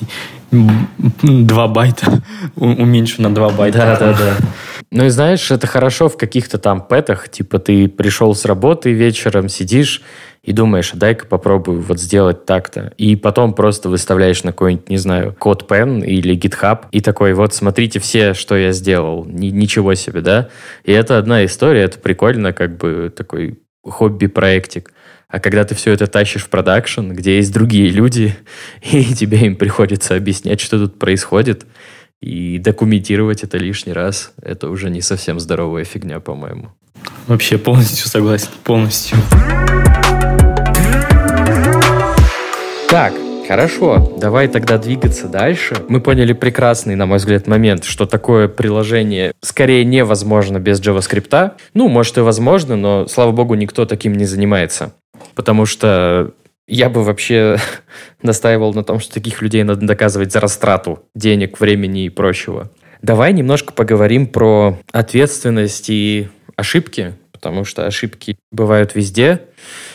2 байта, уменьшу на 2 байта. Да, да, да. Ну и знаешь, это хорошо в каких-то там пэтах, типа ты пришел с работы вечером, сидишь и думаешь, а дай-ка попробую вот сделать так-то. И потом просто выставляешь на какой-нибудь, не знаю, код Pen или GitHub, и такой, вот смотрите все, что я сделал. Ни, ничего себе, да? И это одна история, это прикольно, как бы такой хобби-проектик. А когда ты все это тащишь в продакшн, где есть другие люди, и тебе им приходится объяснять, что тут происходит, и документировать это лишний раз, это уже не совсем здоровая фигня, по-моему. Вообще полностью согласен, полностью. Так, Хорошо, давай тогда двигаться дальше. Мы поняли прекрасный, на мой взгляд, момент, что такое приложение скорее невозможно без JavaScript. Ну, может и возможно, но, слава богу, никто таким не занимается. Потому что я бы вообще настаивал на том, что таких людей надо доказывать за растрату денег, времени и прочего. Давай немножко поговорим про ответственность и ошибки, потому что ошибки бывают везде.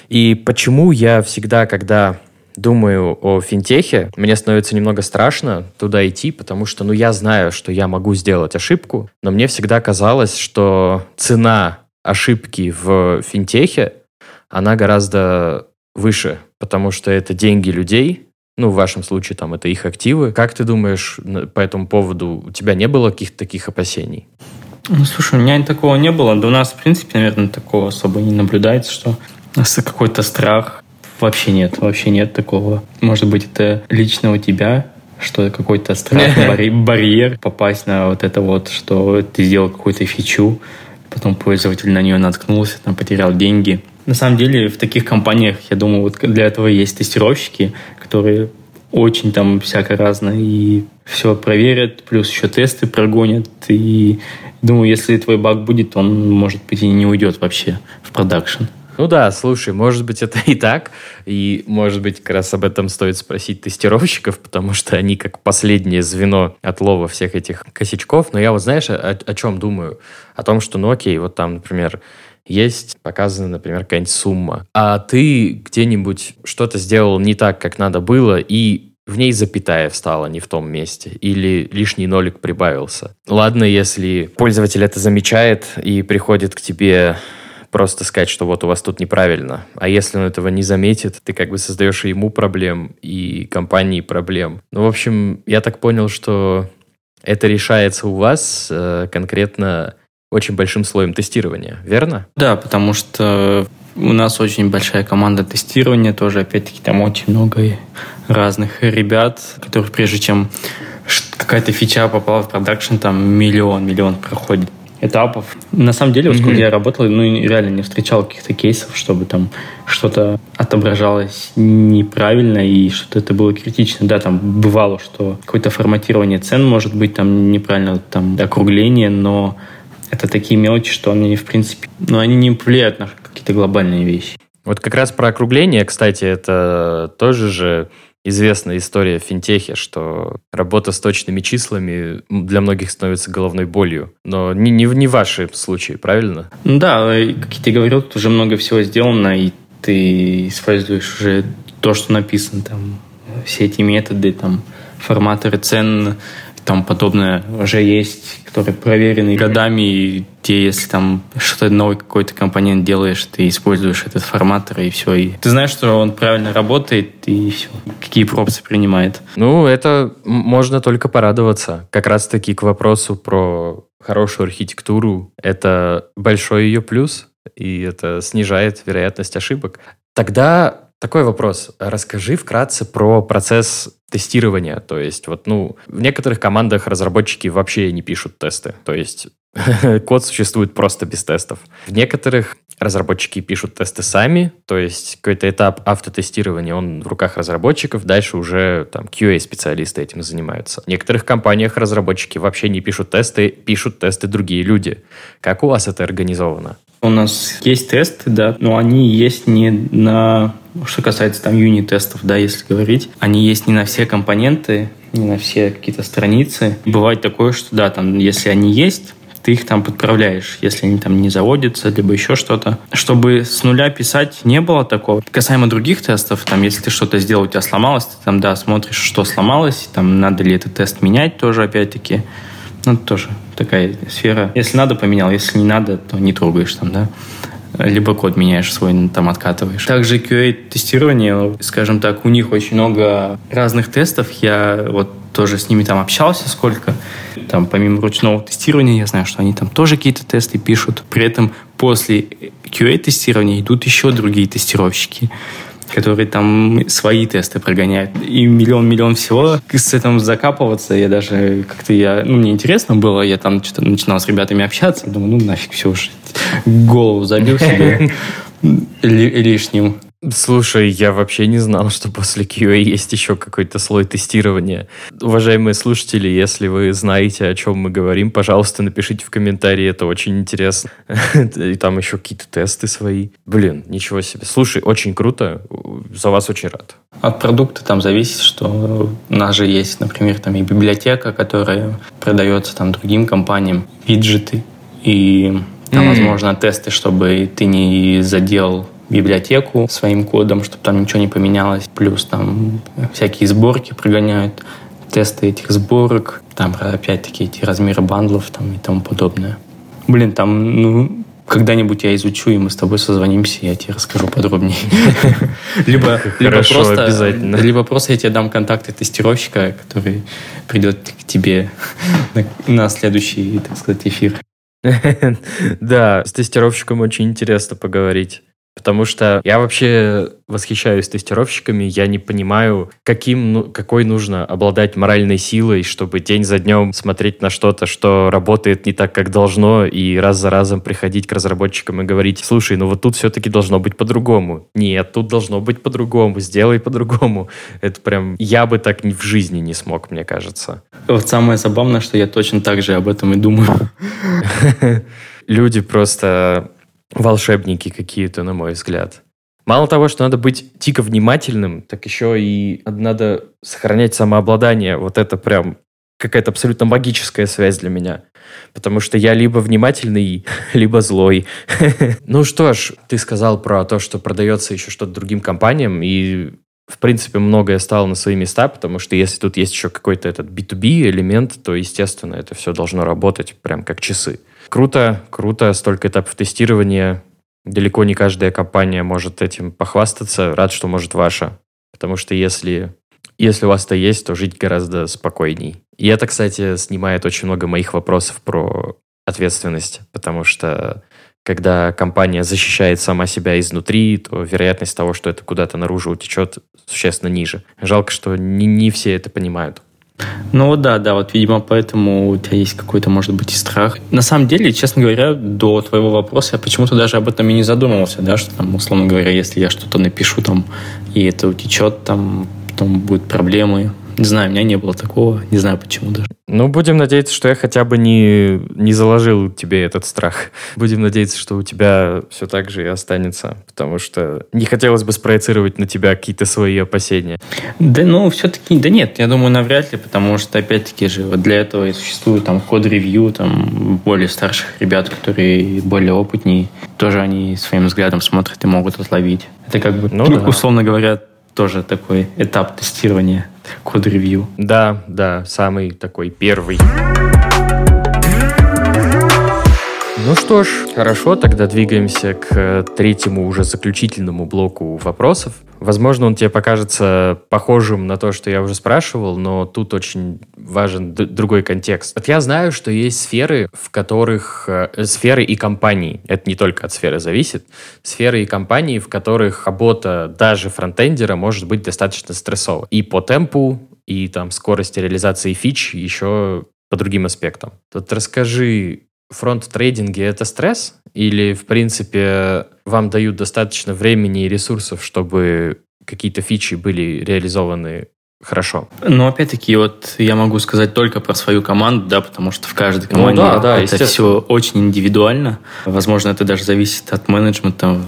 И почему я всегда, когда думаю о финтехе, мне становится немного страшно туда идти, потому что, ну, я знаю, что я могу сделать ошибку, но мне всегда казалось, что цена ошибки в финтехе, она гораздо выше, потому что это деньги людей, ну, в вашем случае, там, это их активы. Как ты думаешь по этому поводу? У тебя не было каких-то таких опасений? Ну, слушай, у меня такого не было. Да у нас, в принципе, наверное, такого особо не наблюдается, что какой-то страх Вообще нет, вообще нет такого. Может быть, это лично у тебя, что какой-то страх, барьер попасть на вот это вот, что ты сделал какую-то фичу, потом пользователь на нее наткнулся, там потерял деньги. На самом деле в таких компаниях, я думаю, вот для этого есть тестировщики, которые очень там всяко разное и все проверят, плюс еще тесты прогонят. И думаю, если твой баг будет, он, может быть, и не уйдет вообще в продакшн. Ну да, слушай, может быть, это и так, и, может быть, как раз об этом стоит спросить тестировщиков, потому что они как последнее звено отлова всех этих косячков. Но я вот, знаешь, о, о чем думаю? О том, что, ну окей, вот там, например, есть показана, например, какая-нибудь сумма, а ты где-нибудь что-то сделал не так, как надо было, и в ней запятая встала не в том месте, или лишний нолик прибавился. Ладно, если пользователь это замечает и приходит к тебе просто сказать, что вот у вас тут неправильно. А если он этого не заметит, ты как бы создаешь и ему проблем, и компании проблем. Ну, в общем, я так понял, что это решается у вас э, конкретно очень большим слоем тестирования, верно? Да, потому что у нас очень большая команда тестирования, тоже, опять-таки, там очень много разных ребят, которых прежде чем какая-то фича попала в продакшн, там миллион, миллион проходит этапов. На самом деле, вот mm-hmm. сколько я работал, ну, реально не встречал каких-то кейсов, чтобы там что-то отображалось неправильно и что-то это было критично. Да, там бывало, что какое-то форматирование цен может быть там неправильно, там округление, но это такие мелочи, что они, в принципе, ну, они не влияют на какие-то глобальные вещи. Вот как раз про округление, кстати, это тоже же известная история в финтехе, что работа с точными числами для многих становится головной болью. Но не, не, не в вашем случае, правильно? Ну да, как я тебе говорил, тут уже много всего сделано, и ты используешь уже то, что написано там, все эти методы, там, форматоры цен, там подобное уже есть, которые проверены годами, и те, если там что-то новый какой-то компонент делаешь, ты используешь этот форматор, и все. И ты знаешь, что он правильно работает, и все. Какие пропсы принимает. Ну, это можно только порадоваться. Как раз-таки к вопросу про хорошую архитектуру. Это большой ее плюс, и это снижает вероятность ошибок. Тогда такой вопрос. Расскажи вкратце про процесс тестирования. То есть, вот, ну, в некоторых командах разработчики вообще не пишут тесты. То есть, код существует просто без тестов. В некоторых разработчики пишут тесты сами, то есть какой-то этап автотестирования, он в руках разработчиков, дальше уже там QA-специалисты этим занимаются. В некоторых компаниях разработчики вообще не пишут тесты, пишут тесты другие люди. Как у вас это организовано? У нас есть тесты, да, но они есть не на что касается там юнит-тестов, да, если говорить, они есть не на все компоненты, не на все какие-то страницы. Бывает такое, что да, там, если они есть, ты их там подправляешь, если они там не заводятся, либо еще что-то. Чтобы с нуля писать не было такого. Касаемо других тестов, там, если ты что-то сделал, у тебя сломалось, ты там, да, смотришь, что сломалось, там, надо ли этот тест менять тоже, опять-таки. Ну, тоже такая сфера. Если надо, поменял. Если не надо, то не трогаешь там, да либо код меняешь свой, там откатываешь. Также QA-тестирование, скажем так, у них очень много разных тестов. Я вот тоже с ними там общался сколько. Там помимо ручного тестирования, я знаю, что они там тоже какие-то тесты пишут. При этом после QA-тестирования идут еще другие тестировщики которые там свои тесты прогоняют. И миллион-миллион всего. С этим закапываться я даже как-то я... Ну, мне интересно было, я там что-то начинал с ребятами общаться, думаю, ну, нафиг все уже. Голову забил себе лишним. Слушай, я вообще не знал, что после QA есть еще какой-то слой тестирования. Уважаемые слушатели, если вы знаете, о чем мы говорим, пожалуйста, напишите в комментарии, это очень интересно. И там еще какие-то тесты свои. Блин, ничего себе. Слушай, очень круто, за вас очень рад. От продукта там зависит, что у нас же есть, например, там и библиотека, которая продается там другим компаниям, виджеты, и там, mm-hmm. возможно, тесты, чтобы ты не задел библиотеку своим кодом, чтобы там ничего не поменялось. Плюс там всякие сборки прогоняют, тесты этих сборок, там опять-таки эти размеры бандлов там и тому подобное. Блин, там, ну, когда-нибудь я изучу, и мы с тобой созвонимся, и я тебе расскажу подробнее. Либо, либо просто, обязательно. Либо просто я тебе дам контакты тестировщика, который придет к тебе на, на следующий, так сказать, эфир. Да, с тестировщиком очень интересно поговорить. Потому что я вообще восхищаюсь тестировщиками, я не понимаю, каким, ну, какой нужно обладать моральной силой, чтобы день за днем смотреть на что-то, что работает не так, как должно, и раз за разом приходить к разработчикам и говорить, слушай, ну вот тут все-таки должно быть по-другому. Нет, тут должно быть по-другому, сделай по-другому. Это прям, я бы так в жизни не смог, мне кажется. Вот самое забавное, что я точно так же об этом и думаю. Люди просто волшебники какие-то, на мой взгляд. Мало того, что надо быть дико внимательным, так еще и надо сохранять самообладание. Вот это прям какая-то абсолютно магическая связь для меня. Потому что я либо внимательный, либо злой. ну что ж, ты сказал про то, что продается еще что-то другим компаниям, и в принципе, многое стало на свои места, потому что если тут есть еще какой-то этот B2B элемент, то, естественно, это все должно работать прям как часы. Круто, круто, столько этапов тестирования. Далеко не каждая компания может этим похвастаться. Рад, что может ваша. Потому что если, если у вас это есть, то жить гораздо спокойней. И это, кстати, снимает очень много моих вопросов про ответственность, потому что когда компания защищает сама себя изнутри, то вероятность того, что это куда-то наружу утечет, существенно ниже. Жалко, что не, не все это понимают. Ну вот да, да, вот, видимо, поэтому у тебя есть какой-то, может быть, и страх. На самом деле, честно говоря, до твоего вопроса я почему-то даже об этом и не задумывался, да, что там, условно говоря, если я что-то напишу там, и это утечет, там, потом будут проблемы. Не знаю, у меня не было такого, не знаю почему даже. Ну, будем надеяться, что я хотя бы не, не заложил тебе этот страх. Будем надеяться, что у тебя все так же и останется, потому что не хотелось бы спроецировать на тебя какие-то свои опасения. Да, ну, все-таки, да нет, я думаю, навряд ли, потому что, опять-таки же, вот для этого и существует там код-ревью, там более старших ребят, которые более опытнее, тоже они своим взглядом смотрят и могут отловить. Это как бы, ну, да. условно говоря, тоже такой этап тестирования код-ревью. Да, да, самый такой первый. Ну что ж, хорошо, тогда двигаемся к третьему уже заключительному блоку вопросов. Возможно, он тебе покажется похожим на то, что я уже спрашивал, но тут очень важен другой контекст. Вот я знаю, что есть сферы, в которых... Э, сферы и компании, это не только от сферы зависит, сферы и компании, в которых работа даже фронтендера может быть достаточно стрессовой. И по темпу, и там скорости реализации фич еще по другим аспектам. Тут расскажи, фронт-трейдинге это стресс? Или, в принципе, вам дают достаточно времени и ресурсов, чтобы какие-то фичи были реализованы хорошо. Ну, опять-таки, вот я могу сказать только про свою команду, да, потому что в каждой ну команде ну, да, да, это все очень индивидуально. Возможно, это даже зависит от менеджмента,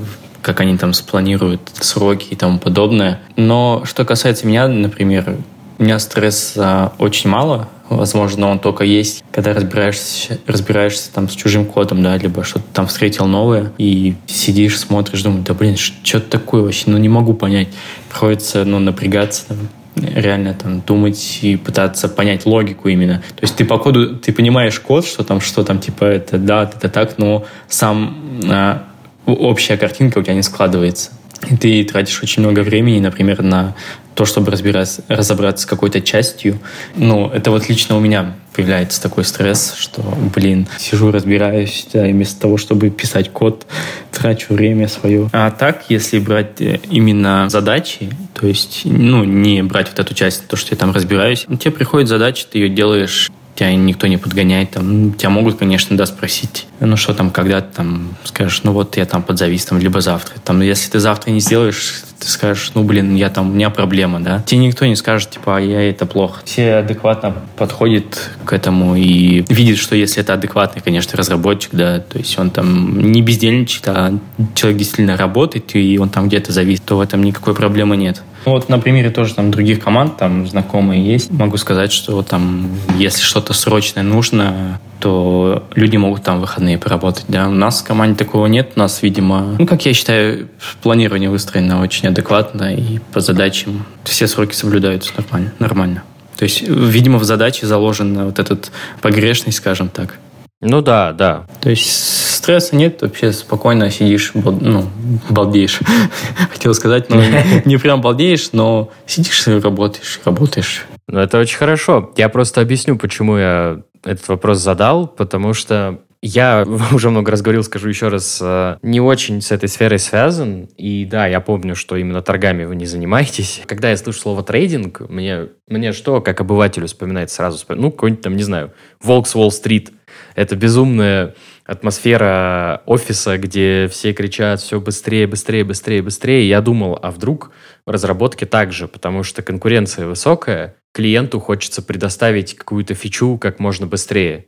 как они там спланируют сроки и тому подобное. Но что касается меня, например, у меня стресса очень мало, Возможно, он только есть, когда разбираешься, разбираешься там с чужим кодом, да, либо что-то там встретил новое, и сидишь, смотришь, думаешь, да блин, что это такое вообще, ну не могу понять. Приходится, ну, напрягаться, там, реально там думать и пытаться понять логику именно. То есть ты по коду, ты понимаешь код, что там, что там, типа, это да, это так, но сам а, общая картинка у тебя не складывается. И ты тратишь очень много времени, например, на то, чтобы разбираться, разобраться с какой-то частью. Ну, это вот лично у меня появляется такой стресс, что, блин, сижу, разбираюсь, да, и вместо того, чтобы писать код, трачу время свое. А так, если брать э, именно задачи, то есть, ну, не брать вот эту часть, то, что я там разбираюсь, ну, тебе приходит задача, ты ее делаешь тебя никто не подгоняет, там, ну, тебя могут, конечно, да, спросить, ну что там, когда ты там скажешь, ну вот я там подзавис, там, либо завтра. Там, если ты завтра не сделаешь, ты скажешь, ну блин, я там, у меня проблема, да. Тебе никто не скажет, типа, а я это плохо. Все адекватно подходят к этому и видят, что если это адекватный, конечно, разработчик, да, то есть он там не бездельничает, а человек действительно работает, и он там где-то зависит, то в этом никакой проблемы нет. Ну, вот на примере тоже там других команд, там знакомые есть. Могу сказать, что там, если что-то срочное нужно, то люди могут там выходные поработать. Да? У нас в команде такого нет. У нас, видимо, ну, как я считаю, планирование выстроено очень адекватно и по задачам все сроки соблюдаются нормально. нормально. То есть, видимо, в задаче заложена вот этот погрешность, скажем так. Ну да, да. То есть стресса нет, вообще спокойно сидишь, ну, балдеешь. Хотел сказать, но не прям балдеешь, но сидишь и работаешь, работаешь. Ну, это очень хорошо. Я просто объясню, почему я этот вопрос задал, потому что я уже много раз говорил, скажу еще раз, э, не очень с этой сферой связан. И да, я помню, что именно торгами вы не занимаетесь. Когда я слышу слово трейдинг, мне, мне что, как обывателю, вспоминается сразу? Ну, какой-нибудь там, не знаю, Волк Уолл-стрит. Это безумная атмосфера офиса, где все кричат все быстрее, быстрее, быстрее, быстрее. Я думал, а вдруг в разработке так же, потому что конкуренция высокая, клиенту хочется предоставить какую-то фичу как можно быстрее.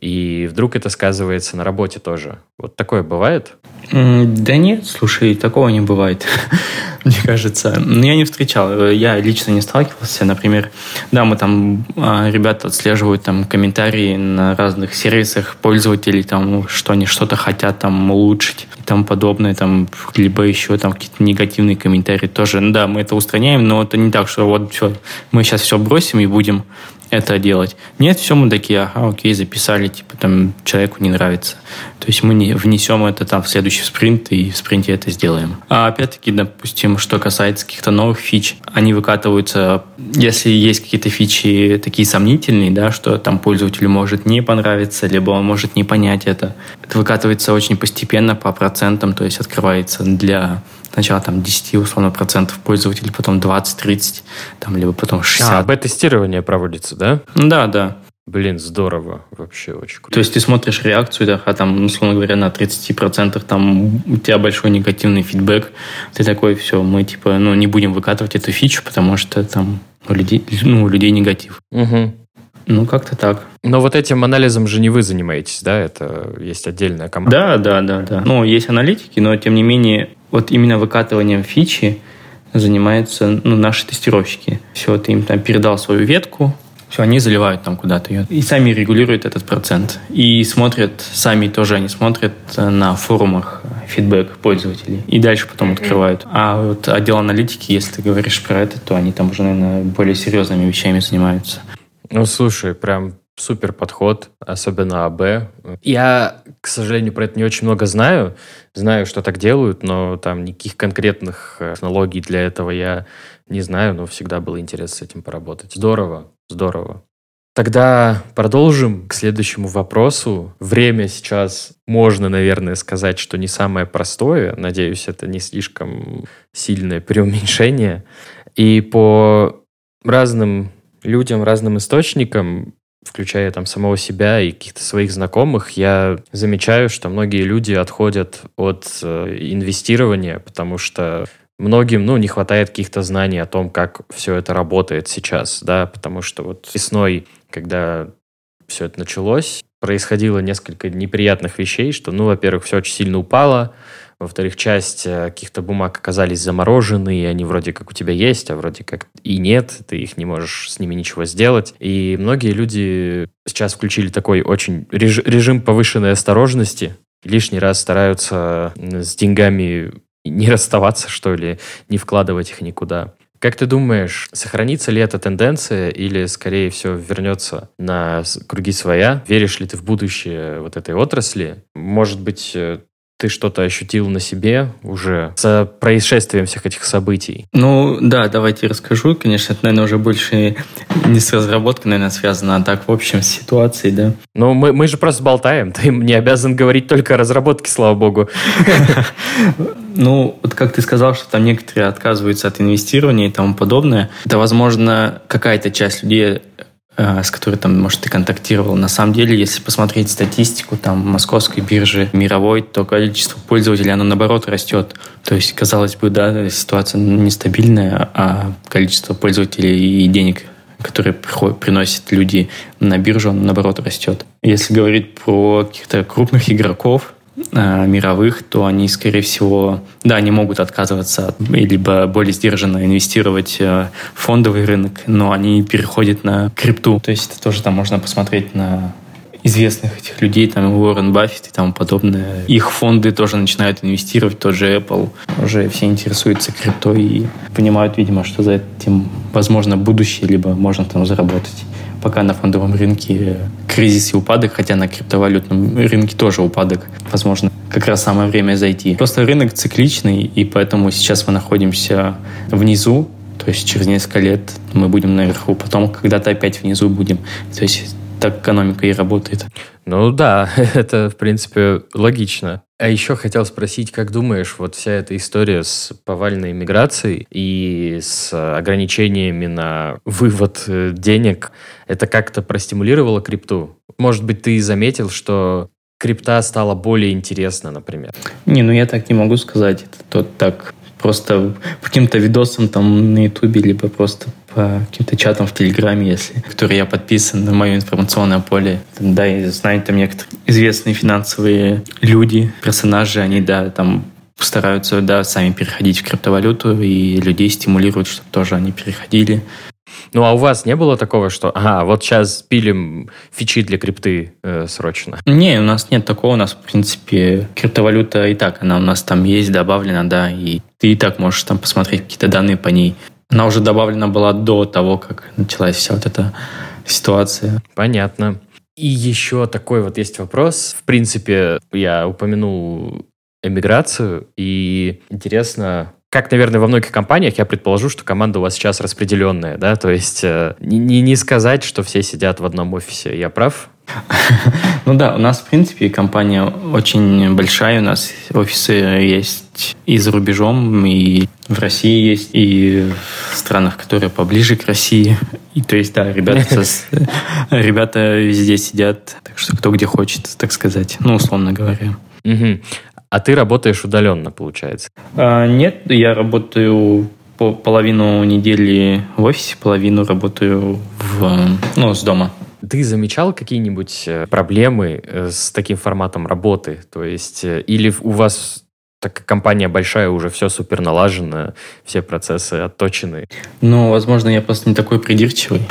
И вдруг это сказывается на работе тоже. Вот такое бывает? Да нет, слушай, такого не бывает. мне кажется. Но я не встречал, я лично не сталкивался. Например, да, мы там, а, ребята отслеживают там комментарии на разных сервисах пользователей, там, что они что-то хотят там улучшить и тому подобное, там, либо еще там какие-то негативные комментарии тоже. Да, мы это устраняем, но это не так, что вот все, мы сейчас все бросим и будем это делать. Нет, все мы такие, ага, окей, записали, типа там человеку не нравится. То есть мы не внесем это там в следующий спринт и в спринте это сделаем. А опять-таки, допустим, что касается каких-то новых фич, они выкатываются, если есть какие-то фичи такие сомнительные, да, что там пользователю может не понравиться, либо он может не понять это. Это выкатывается очень постепенно по процентам, то есть открывается для сначала там 10 условно процентов пользователей, потом 20-30, там, либо потом 60. А, бета-тестирование проводится, да? Да, да. Блин, здорово. Вообще очень круто. То есть ты смотришь реакцию, да, а там, условно говоря, на 30% там у тебя большой негативный фидбэк. Ты такой, все, мы типа, ну, не будем выкатывать эту фичу, потому что там у людей, ну, у людей негатив. Угу. Ну, как-то так. Но вот этим анализом же не вы занимаетесь, да? Это есть отдельная команда. Да, да, да, да. Ну, есть аналитики, но тем не менее вот именно выкатыванием фичи занимаются ну, наши тестировщики. Все, ты им там передал свою ветку, все, они заливают там куда-то ее. И сами регулируют этот процент. И смотрят, сами тоже они смотрят на форумах фидбэк пользователей. И дальше потом открывают. А вот отдел аналитики, если ты говоришь про это, то они там уже, наверное, более серьезными вещами занимаются. Ну, слушай, прям супер подход, особенно АБ. Я, к сожалению, про это не очень много знаю. Знаю, что так делают, но там никаких конкретных э, технологий для этого я не знаю, но всегда было интересно с этим поработать. Здорово, здорово. Тогда продолжим к следующему вопросу. Время сейчас, можно, наверное, сказать, что не самое простое. Надеюсь, это не слишком сильное преуменьшение. И по разным людям, разным источникам включая там самого себя и каких-то своих знакомых, я замечаю, что многие люди отходят от э, инвестирования, потому что многим, ну, не хватает каких-то знаний о том, как все это работает сейчас, да, потому что вот весной, когда все это началось, происходило несколько неприятных вещей, что, ну, во-первых, все очень сильно упало, во-вторых, часть э, каких-то бумаг оказались заморожены, и они вроде как у тебя есть, а вроде как и нет, ты их не можешь с ними ничего сделать. И многие люди сейчас включили такой очень реж- режим повышенной осторожности, лишний раз стараются с деньгами не расставаться, что ли, не вкладывать их никуда. Как ты думаешь, сохранится ли эта тенденция или, скорее всего, вернется на круги своя? Веришь ли ты в будущее вот этой отрасли? Может быть, э, ты что-то ощутил на себе уже с происшествием всех этих событий? Ну, да, давайте расскажу. Конечно, это, наверное, уже больше не с разработкой, наверное, связано, а так, в общем, с ситуацией, да. Ну, мы, мы же просто болтаем. Ты не обязан говорить только о разработке, слава богу. Ну, вот как ты сказал, что там некоторые отказываются от инвестирования и тому подобное. Это, возможно, какая-то часть людей с которой там, может, ты контактировал. На самом деле, если посмотреть статистику там московской биржи мировой, то количество пользователей, оно наоборот растет. То есть, казалось бы, да, ситуация нестабильная, а количество пользователей и денег которые приносят люди на биржу, он наоборот растет. Если говорить про каких-то крупных игроков, Э, мировых, то они, скорее всего, да, они могут отказываться либо более сдержанно инвестировать э, в фондовый рынок, но они переходят на крипту. То есть это тоже там можно посмотреть на известных этих людей, там Уоррен Баффет и тому подобное. Их фонды тоже начинают инвестировать, тот же Apple. Уже все интересуются криптой и понимают, видимо, что за этим возможно будущее, либо можно там заработать пока на фондовом рынке кризис и упадок, хотя на криптовалютном рынке тоже упадок. Возможно, как раз самое время зайти. Просто рынок цикличный, и поэтому сейчас мы находимся внизу, то есть через несколько лет мы будем наверху, потом когда-то опять внизу будем. То есть так экономика и работает. Ну да, это, в принципе, логично. А еще хотел спросить, как думаешь, вот вся эта история с повальной миграцией и с ограничениями на вывод э, денег, это как-то простимулировало крипту? Может быть, ты заметил, что крипта стала более интересна, например? Не, ну я так не могу сказать. Это тот так просто каким-то видосам там на Ютубе, либо просто каким-то чатам в Телеграме, если, которые я подписан на мое информационное поле. Да, и знаю там некоторые известные финансовые люди, персонажи, они, да, там стараются, да, сами переходить в криптовалюту и людей стимулируют, чтобы тоже они переходили. Ну, а у вас не было такого, что, ага, вот сейчас пилим фичи для крипты э, срочно? Не, у нас нет такого. У нас, в принципе, криптовалюта и так, она у нас там есть добавлена, да, и ты и так можешь там посмотреть какие-то данные по ней. Она уже добавлена была до того, как началась вся вот эта ситуация. Понятно. И еще такой вот есть вопрос. В принципе, я упомянул эмиграцию, и интересно, как, наверное, во многих компаниях, я предположу, что команда у вас сейчас распределенная, да, то есть э, не, не сказать, что все сидят в одном офисе, я прав? Ну да, у нас, в принципе, компания очень большая, у нас офисы есть и за рубежом, и в России есть, и в странах, которые поближе к России. И то есть, да, ребята, ребята везде сидят, так что кто где хочет, так сказать, ну, условно говоря. А ты работаешь удаленно, получается? А, нет, я работаю по половину недели в офисе, половину работаю в, ну, с дома. Ты замечал какие-нибудь э, проблемы э, с таким форматом работы? То есть, э, или у вас так как компания большая, уже все супер налажено, все процессы отточены. Ну, возможно, я просто не такой придирчивый,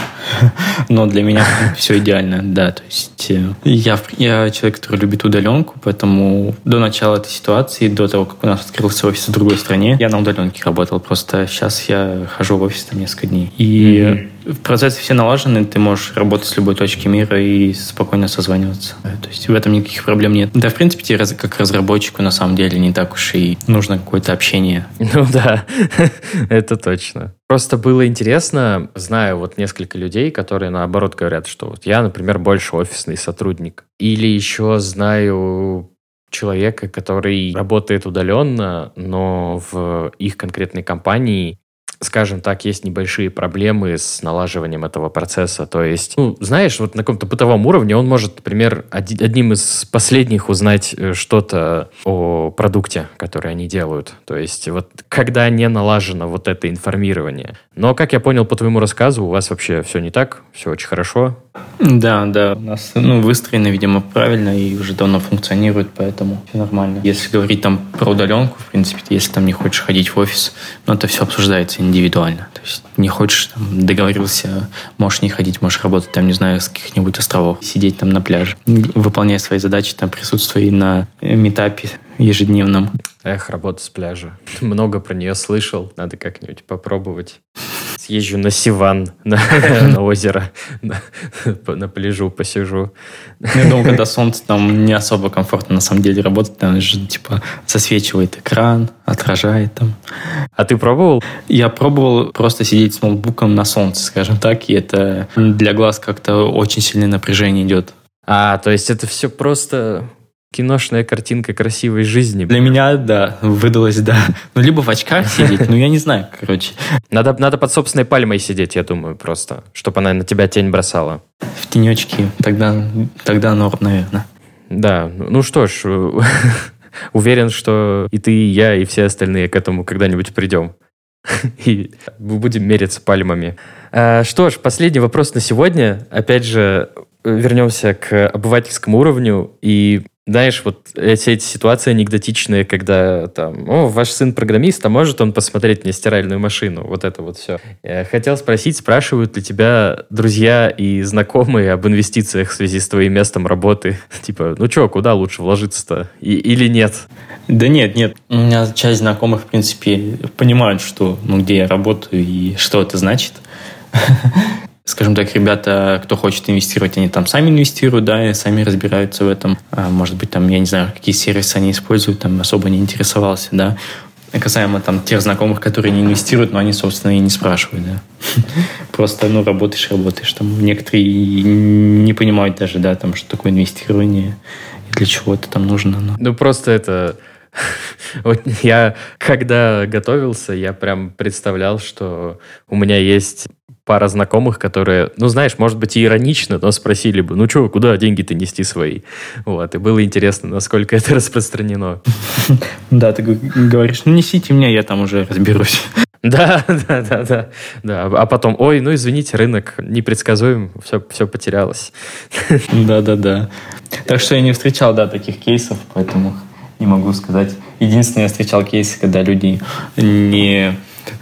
но для меня все идеально, да. То есть э, я, я человек, который любит удаленку, поэтому до начала этой ситуации, до того, как у нас открылся офис в другой стране, я на удаленке работал. Просто сейчас я хожу в офис там несколько дней. И в процессе все налажены, ты можешь работать с любой точки мира и спокойно созваниваться. То есть в этом никаких проблем нет. Да, в принципе, тебе как разработчику на самом деле не так уж и нужно какое-то общение. Ну да, это точно. Просто было интересно, знаю вот несколько людей, которые наоборот говорят, что вот я, например, больше офисный сотрудник. Или еще знаю человека, который работает удаленно, но в их конкретной компании скажем так, есть небольшие проблемы с налаживанием этого процесса. То есть, ну, знаешь, вот на каком-то бытовом уровне он может, например, одним из последних узнать э, что-то о продукте, который они делают. То есть, вот когда не налажено вот это информирование. Но, как я понял по твоему рассказу, у вас вообще все не так, все очень хорошо. Да, да, у нас ну, выстроено, видимо, правильно и уже давно функционирует, поэтому все нормально. Если говорить там про удаленку, в принципе, если там не хочешь ходить в офис, ну, это все обсуждается индивидуально. То есть не хочешь, там, договорился, можешь не ходить, можешь работать там, не знаю, с каких-нибудь островов, сидеть там на пляже, выполняя свои задачи, там, присутствуя на метапе ежедневном. Эх, работа с пляжа. Много про нее слышал, надо как-нибудь попробовать съезжу на Сиван, на, на озеро, на, на пляжу посижу. Я думаю, когда солнце там не особо комфортно на самом деле работать, там же типа засвечивает экран, отражает там. А ты пробовал? Я пробовал просто сидеть с ноутбуком на солнце, скажем так, и это для глаз как-то очень сильное напряжение идет. А, то есть это все просто киношная картинка красивой жизни. Для меня, да, выдалось, да. Ну, либо в очках сидеть, ну, я не знаю, короче. Надо, надо под собственной пальмой сидеть, я думаю, просто, чтобы она на тебя тень бросала. В тенечке, тогда, тогда норм, наверное. Да, ну что ж, уверен, что и ты, и я, и все остальные к этому когда-нибудь придем. И будем мериться пальмами. А, что ж, последний вопрос на сегодня. Опять же, вернемся к обывательскому уровню. И знаешь, вот все эти ситуации анекдотичные, когда там, о, ваш сын программист, а может он посмотреть мне стиральную машину? Вот это вот все. Я хотел спросить, спрашивают ли тебя друзья и знакомые об инвестициях в связи с твоим местом работы? Типа, ну что, куда лучше вложиться-то? И, или нет? Да нет, нет. У меня часть знакомых, в принципе, понимают, что, ну, где я работаю и что это значит скажем так, ребята, кто хочет инвестировать, они там сами инвестируют, да, и сами разбираются в этом. А, может быть, там, я не знаю, какие сервисы они используют, там особо не интересовался, да. Касаемо там тех знакомых, которые не инвестируют, но они, собственно, и не спрашивают, да. Просто, ну, работаешь, работаешь. Там некоторые не понимают даже, да, там, что такое инвестирование и для чего это там нужно. Но... Ну, просто это... Вот я, когда готовился, я прям представлял, что у меня есть пара знакомых, которые, ну, знаешь, может быть, и иронично, но спросили бы, ну, что, куда деньги-то нести свои? Вот, и было интересно, насколько это распространено. Да, ты говоришь, ну, несите меня, я там уже разберусь. Да, да, да, да, да. А потом, ой, ну извините, рынок непредсказуем, все, все потерялось. Да, да, да. Так что я не встречал, да, таких кейсов, поэтому не могу сказать. Единственное, я встречал кейсы, когда люди не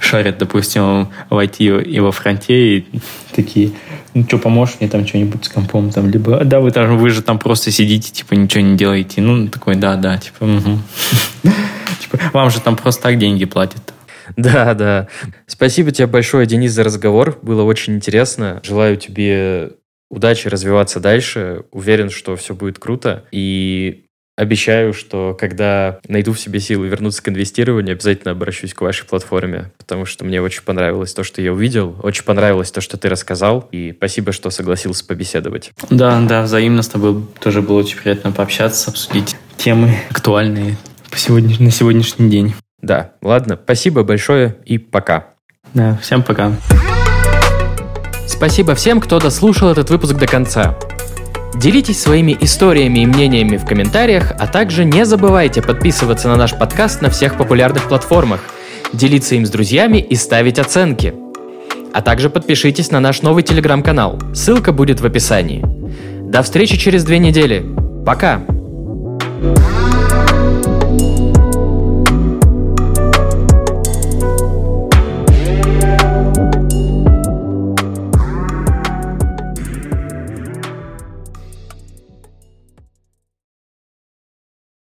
шарят, допустим, в IT и во фронте, и такие, ну что, поможешь мне там что-нибудь с компом, там, либо, да, вы, там, вы же там просто сидите, типа, ничего не делаете. Ну, такой, да, да, типа, типа, вам же там просто так деньги платят. Да, да. Спасибо тебе большое, Денис, за разговор. Было очень интересно. Желаю тебе удачи развиваться дальше. Уверен, что все будет круто. И обещаю, что когда найду в себе силы вернуться к инвестированию, обязательно обращусь к вашей платформе, потому что мне очень понравилось то, что я увидел, очень понравилось то, что ты рассказал, и спасибо, что согласился побеседовать. Да, да, взаимно с тобой тоже было очень приятно пообщаться, обсудить темы актуальные по сегодня, на сегодняшний день. Да, ладно, спасибо большое и пока. Да, всем пока. Спасибо всем, кто дослушал этот выпуск до конца. Делитесь своими историями и мнениями в комментариях, а также не забывайте подписываться на наш подкаст на всех популярных платформах, делиться им с друзьями и ставить оценки. А также подпишитесь на наш новый телеграм-канал. Ссылка будет в описании. До встречи через две недели. Пока! thank you